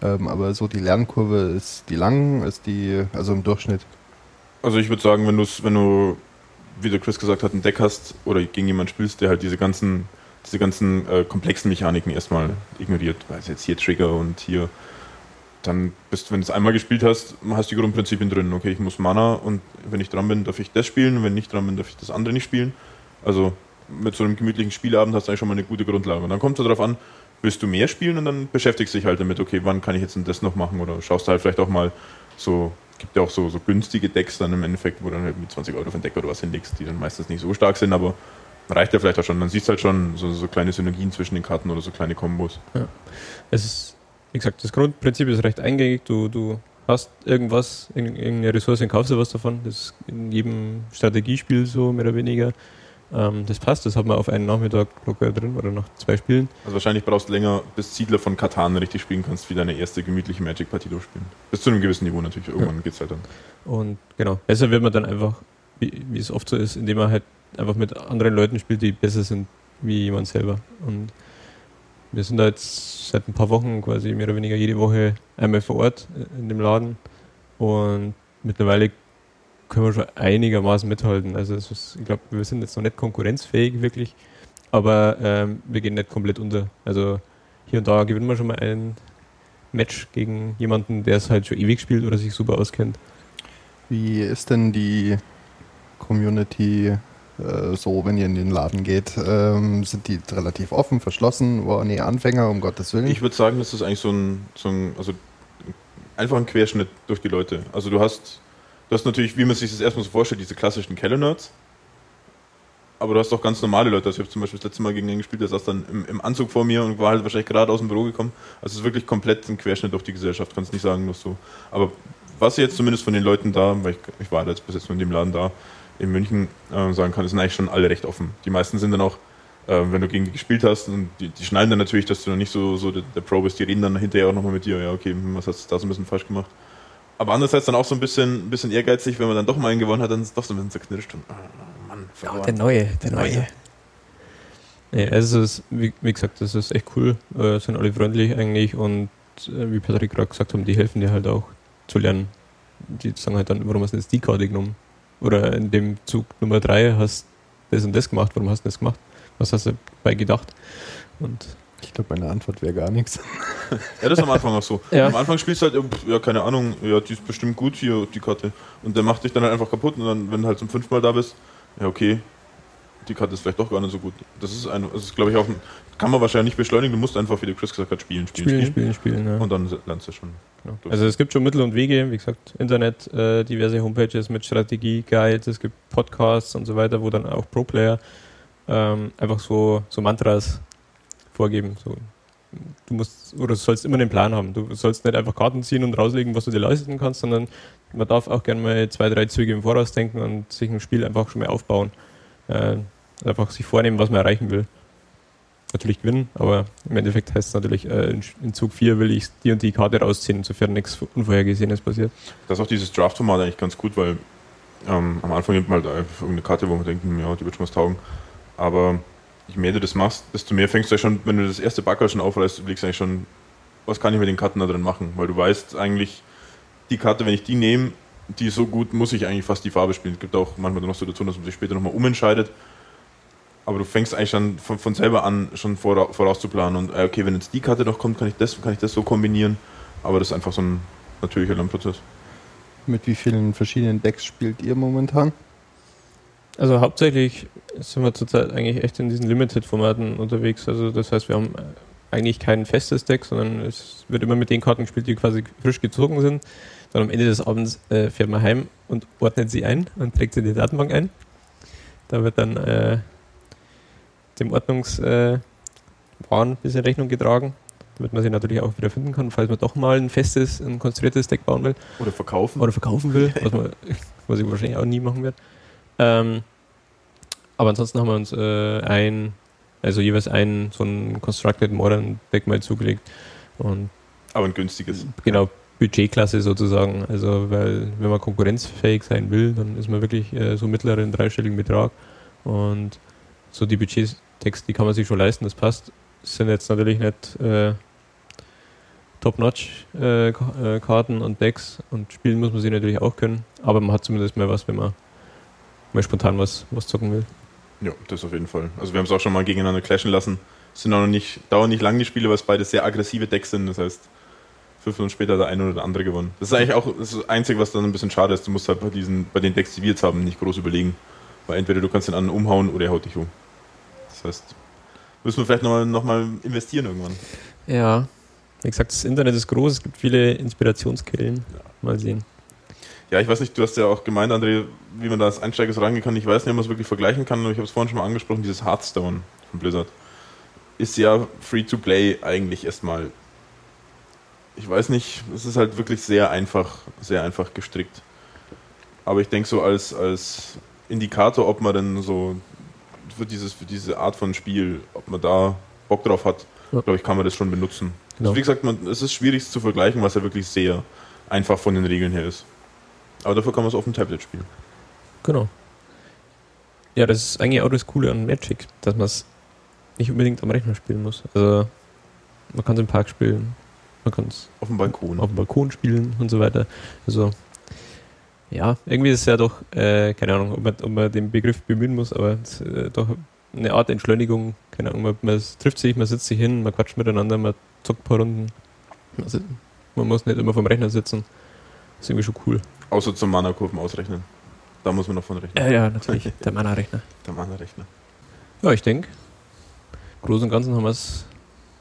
ähm, aber so die Lernkurve ist die lang, ist die also im Durchschnitt. Also ich würde sagen, wenn, wenn du, wie der Chris gesagt hat, ein Deck hast oder gegen jemanden spielst, der halt diese ganzen, diese ganzen äh, komplexen Mechaniken erstmal ignoriert, weil es jetzt hier Trigger und hier dann bist wenn du es einmal gespielt hast, hast du die Grundprinzipien drin. Okay, ich muss Mana und wenn ich dran bin, darf ich das spielen, wenn nicht dran bin, darf ich das andere nicht spielen. Also mit so einem gemütlichen Spielabend hast du eigentlich schon mal eine gute Grundlage. Und dann kommt es darauf an, willst du mehr spielen und dann beschäftigst du dich halt damit, okay, wann kann ich jetzt das noch machen oder schaust du halt vielleicht auch mal so, gibt ja auch so, so günstige Decks dann im Endeffekt, wo dann halt mit 20 Euro für ein Deck oder was hinlegst, die dann meistens nicht so stark sind, aber reicht ja vielleicht auch schon. Dann siehst du halt schon so, so kleine Synergien zwischen den Karten oder so kleine Kombos. Ja. Es ist, wie gesagt, das Grundprinzip ist recht eingängig. Du, du hast irgendwas, irgendeine Ressource und kaufst du was davon. Das ist in jedem Strategiespiel so, mehr oder weniger. Ähm, das passt, das hat man auf einen Nachmittag locker drin oder nach zwei Spielen. Also wahrscheinlich brauchst du länger, bis Siedler von Katan richtig spielen kannst, wie deine erste gemütliche Magic-Partie durchspielen. Bis zu einem gewissen Niveau natürlich. Irgendwann ja. geht's halt dann. Und genau, besser wird man dann einfach, wie, wie es oft so ist, indem man halt einfach mit anderen Leuten spielt, die besser sind wie jemand selber. Und wir sind da jetzt seit ein paar Wochen quasi mehr oder weniger jede Woche einmal vor Ort in dem Laden und mittlerweile können wir schon einigermaßen mithalten. Also ist, ich glaube, wir sind jetzt noch nicht konkurrenzfähig wirklich, aber ähm, wir gehen nicht komplett unter. Also hier und da gewinnen wir schon mal ein Match gegen jemanden, der es halt schon ewig spielt oder sich super auskennt. Wie ist denn die Community äh, so, wenn ihr in den Laden geht? Ähm, sind die relativ offen, verschlossen? Boah, nee, Anfänger, um Gottes Willen? Ich würde sagen, das ist eigentlich so ein, so ein, also einfach ein Querschnitt durch die Leute. Also du hast, du hast natürlich, wie man sich das erstmal so vorstellt, diese klassischen Keller-Nerds. Aber du hast auch ganz normale Leute. Also ich habe zum Beispiel das letzte Mal gegen den gespielt, der saß dann im, im, Anzug vor mir und war halt wahrscheinlich gerade aus dem Büro gekommen. Also es ist wirklich komplett ein Querschnitt durch die Gesellschaft, kannst nicht sagen, nur so. Aber was jetzt zumindest von den Leuten da, weil ich, ich war jetzt bis jetzt nur in dem Laden da, in München äh, sagen kann, sind eigentlich schon alle recht offen. Die meisten sind dann auch, äh, wenn du gegen die gespielt hast, und die, die, schneiden dann natürlich, dass du noch nicht so, so der, der, Pro bist, die reden dann hinterher auch nochmal mit dir, ja, okay, hm, was hast du da so ein bisschen falsch gemacht. Aber andererseits dann auch so ein bisschen, ein bisschen ehrgeizig, wenn man dann doch mal einen gewonnen hat, dann ist es doch so ein bisschen zerknirscht und, oh, Mann, verloren. Ja, der Neue, der, Neue. Nee, also ist, wie, wie, gesagt, das ist echt cool, äh, sind alle freundlich eigentlich und äh, wie Patrick gerade gesagt haben, die helfen dir halt auch zu lernen. Die sagen halt dann, warum hast du jetzt die Karte genommen? Oder in dem Zug Nummer 3 hast das und das gemacht, warum hast du das gemacht? Was hast du dabei gedacht? Und ich glaube, meine Antwort wäre gar nichts. Ja, das ist am Anfang auch so. Ja. Am Anfang spielst du halt, ja, keine Ahnung, ja, die ist bestimmt gut hier, die Karte. Und der macht dich dann halt einfach kaputt und dann, wenn du halt zum fünften Mal da bist, ja, okay, die Karte ist vielleicht doch gar nicht so gut. Das ist, ein, das ist glaube ich, auch ein, kann man wahrscheinlich nicht beschleunigen. Du musst einfach, wie der Chris gesagt hat, spielen, spielen, spielen. Spielen, spielen, spielen ja. Und dann lernst du schon. Genau. Also es gibt schon Mittel und Wege, wie gesagt, Internet, äh, diverse Homepages mit Strategie-Guides, es gibt Podcasts und so weiter, wo dann auch Pro-Player ähm, einfach so, so Mantras vorgeben. So, du musst oder du sollst immer einen Plan haben. Du sollst nicht einfach Karten ziehen und rauslegen, was du dir leisten kannst, sondern man darf auch gerne mal zwei, drei Züge im Voraus denken und sich ein Spiel einfach schon mal aufbauen. Äh, einfach sich vornehmen, was man erreichen will. Natürlich gewinnen, aber im Endeffekt heißt es natürlich, äh, in Zug 4 will ich die und die Karte rausziehen, insofern nichts Unvorhergesehenes passiert. Das ist auch dieses Draft-Format eigentlich ganz gut, weil ähm, am Anfang nimmt man halt einfach irgendeine Karte, wo man denkt, hm, ja, die wird schon was taugen. Aber je mehr du das machst, desto mehr fängst du ja schon, wenn du das erste Backel schon aufreißt, überlegst du eigentlich schon, was kann ich mit den Karten da drin machen? Weil du weißt eigentlich, die Karte, wenn ich die nehme, die ist so gut, muss ich eigentlich fast die Farbe spielen. Es gibt auch manchmal noch Situationen, dass man sich später nochmal umentscheidet aber du fängst eigentlich dann von, von selber an, schon vora, vorauszuplanen. Und äh, okay, wenn jetzt die Karte noch kommt, kann ich das, kann ich das so kombinieren. Aber das ist einfach so ein natürlicher Lernprozess. Mit wie vielen verschiedenen Decks spielt ihr momentan? Also hauptsächlich sind wir zurzeit eigentlich echt in diesen Limited-Formaten unterwegs. Also das heißt, wir haben eigentlich kein festes Deck, sondern es wird immer mit den Karten gespielt, die quasi frisch gezogen sind. Dann am Ende des Abends äh, fährt man heim und ordnet sie ein und trägt sie in die Datenbank ein. Da wird dann äh, dem Ordnungswahn äh, ein bisschen Rechnung getragen, damit man sie natürlich auch wieder finden kann, falls man doch mal ein festes, ein konstruiertes Deck bauen will. Oder verkaufen. Oder verkaufen will, was, man, was ich wahrscheinlich auch nie machen werde. Ähm, aber ansonsten haben wir uns äh, ein, also jeweils ein so ein Constructed Modern Deck mal zugelegt. Und aber ein günstiges. Genau, Budgetklasse sozusagen. Also, weil wenn man konkurrenzfähig sein will, dann ist man wirklich äh, so mittleren dreistelligen Betrag. Und so die Budgets Text, die kann man sich schon leisten, das passt. Sind jetzt natürlich nicht äh, Top-Notch-Karten äh, äh und Decks und spielen muss man sie natürlich auch können, aber man hat zumindest mal was, wenn man mal spontan was, was zocken will. Ja, das auf jeden Fall. Also wir haben es auch schon mal gegeneinander clashen lassen. Es sind auch noch nicht, dauern nicht lange die Spiele, weil es beide sehr aggressive Decks sind. Das heißt, fünf Minuten später der eine oder der andere gewonnen. Das ist eigentlich auch das Einzige, was dann ein bisschen schade ist. Du musst halt bei, diesen, bei den Decks, die wir jetzt haben, nicht groß überlegen. Weil entweder du kannst den anderen umhauen oder er haut dich um. Das heißt, müssen wir vielleicht nochmal noch mal investieren irgendwann. Ja, wie gesagt, das Internet ist groß, es gibt viele Inspirationsquellen. Mal sehen. Ja, ich weiß nicht, du hast ja auch gemeint, André, wie man da als Einsteiger so rangehen kann. Ich weiß nicht, ob man es wirklich vergleichen kann, aber ich habe es vorhin schon mal angesprochen, dieses Hearthstone von Blizzard. Ist ja free to play eigentlich erstmal. Ich weiß nicht, es ist halt wirklich sehr einfach, sehr einfach gestrickt. Aber ich denke so als, als Indikator, ob man denn so für, dieses, für diese Art von Spiel, ob man da Bock drauf hat, ja. glaube ich, kann man das schon benutzen. Genau. Also wie gesagt, man, es ist schwierig zu vergleichen, was ja wirklich sehr einfach von den Regeln her ist. Aber dafür kann man es auf dem Tablet spielen. Genau. Ja, das ist eigentlich auch das Coole an Magic, dass man es nicht unbedingt am Rechner spielen muss. Also man kann es im Park spielen, man kann es auf dem Balkon. Auf dem Balkon spielen und so weiter. Also ja, irgendwie ist es ja doch, äh, keine Ahnung, ob man, ob man den Begriff bemühen muss, aber es, äh, doch eine Art Entschleunigung, keine Ahnung, man, man, trifft sich, man sitzt sich hin, man quatscht miteinander, man zockt ein paar Runden. Also, man muss nicht immer vom Rechner sitzen. Das ist irgendwie schon cool. Außer zum Mana-Kurven ausrechnen. Da muss man noch von rechnen. Ja, ja, natürlich. Der Mana-Rechner. Der Mana-Rechner. Ja, ich denke, Großen und Ganzen haben wir es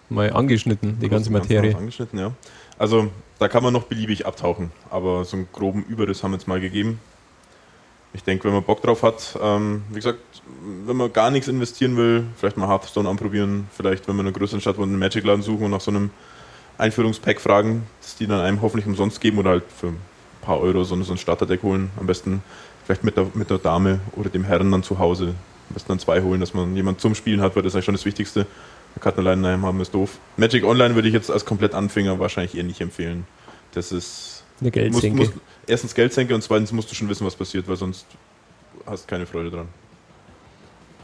mal angeschnitten, die ganze Materie. Angeschnitten, ja. Also, da kann man noch beliebig abtauchen, aber so einen groben Überriss haben wir jetzt mal gegeben. Ich denke, wenn man Bock drauf hat, ähm, wie gesagt, wenn man gar nichts investieren will, vielleicht mal Hearthstone anprobieren, vielleicht, wenn man in einer größeren Stadt wohnt, einen Magic-Laden suchen und nach so einem Einführungspack fragen, dass die dann einem hoffentlich umsonst geben oder halt für paar Euro so, ein Starterdeck holen. Am besten vielleicht mit der, mit der Dame oder dem Herrn dann zu Hause. Am besten dann zwei holen, dass man jemanden zum Spielen hat, weil das ist eigentlich schon das Wichtigste. Karten allein haben ist doof. Magic Online würde ich jetzt als komplett Anfänger wahrscheinlich eher nicht empfehlen. Das ist. Eine Geldsenke. Musst, musst, erstens Geldsenke und zweitens musst du schon wissen, was passiert, weil sonst hast du keine Freude dran.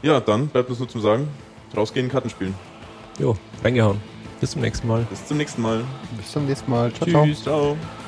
Ja, dann bleibt uns nur zum Sagen: rausgehen, Karten spielen. Jo, reingehauen. Bis zum nächsten Mal. Bis zum nächsten Mal. Bis zum nächsten Mal. Ciao, Tschüss. ciao. ciao.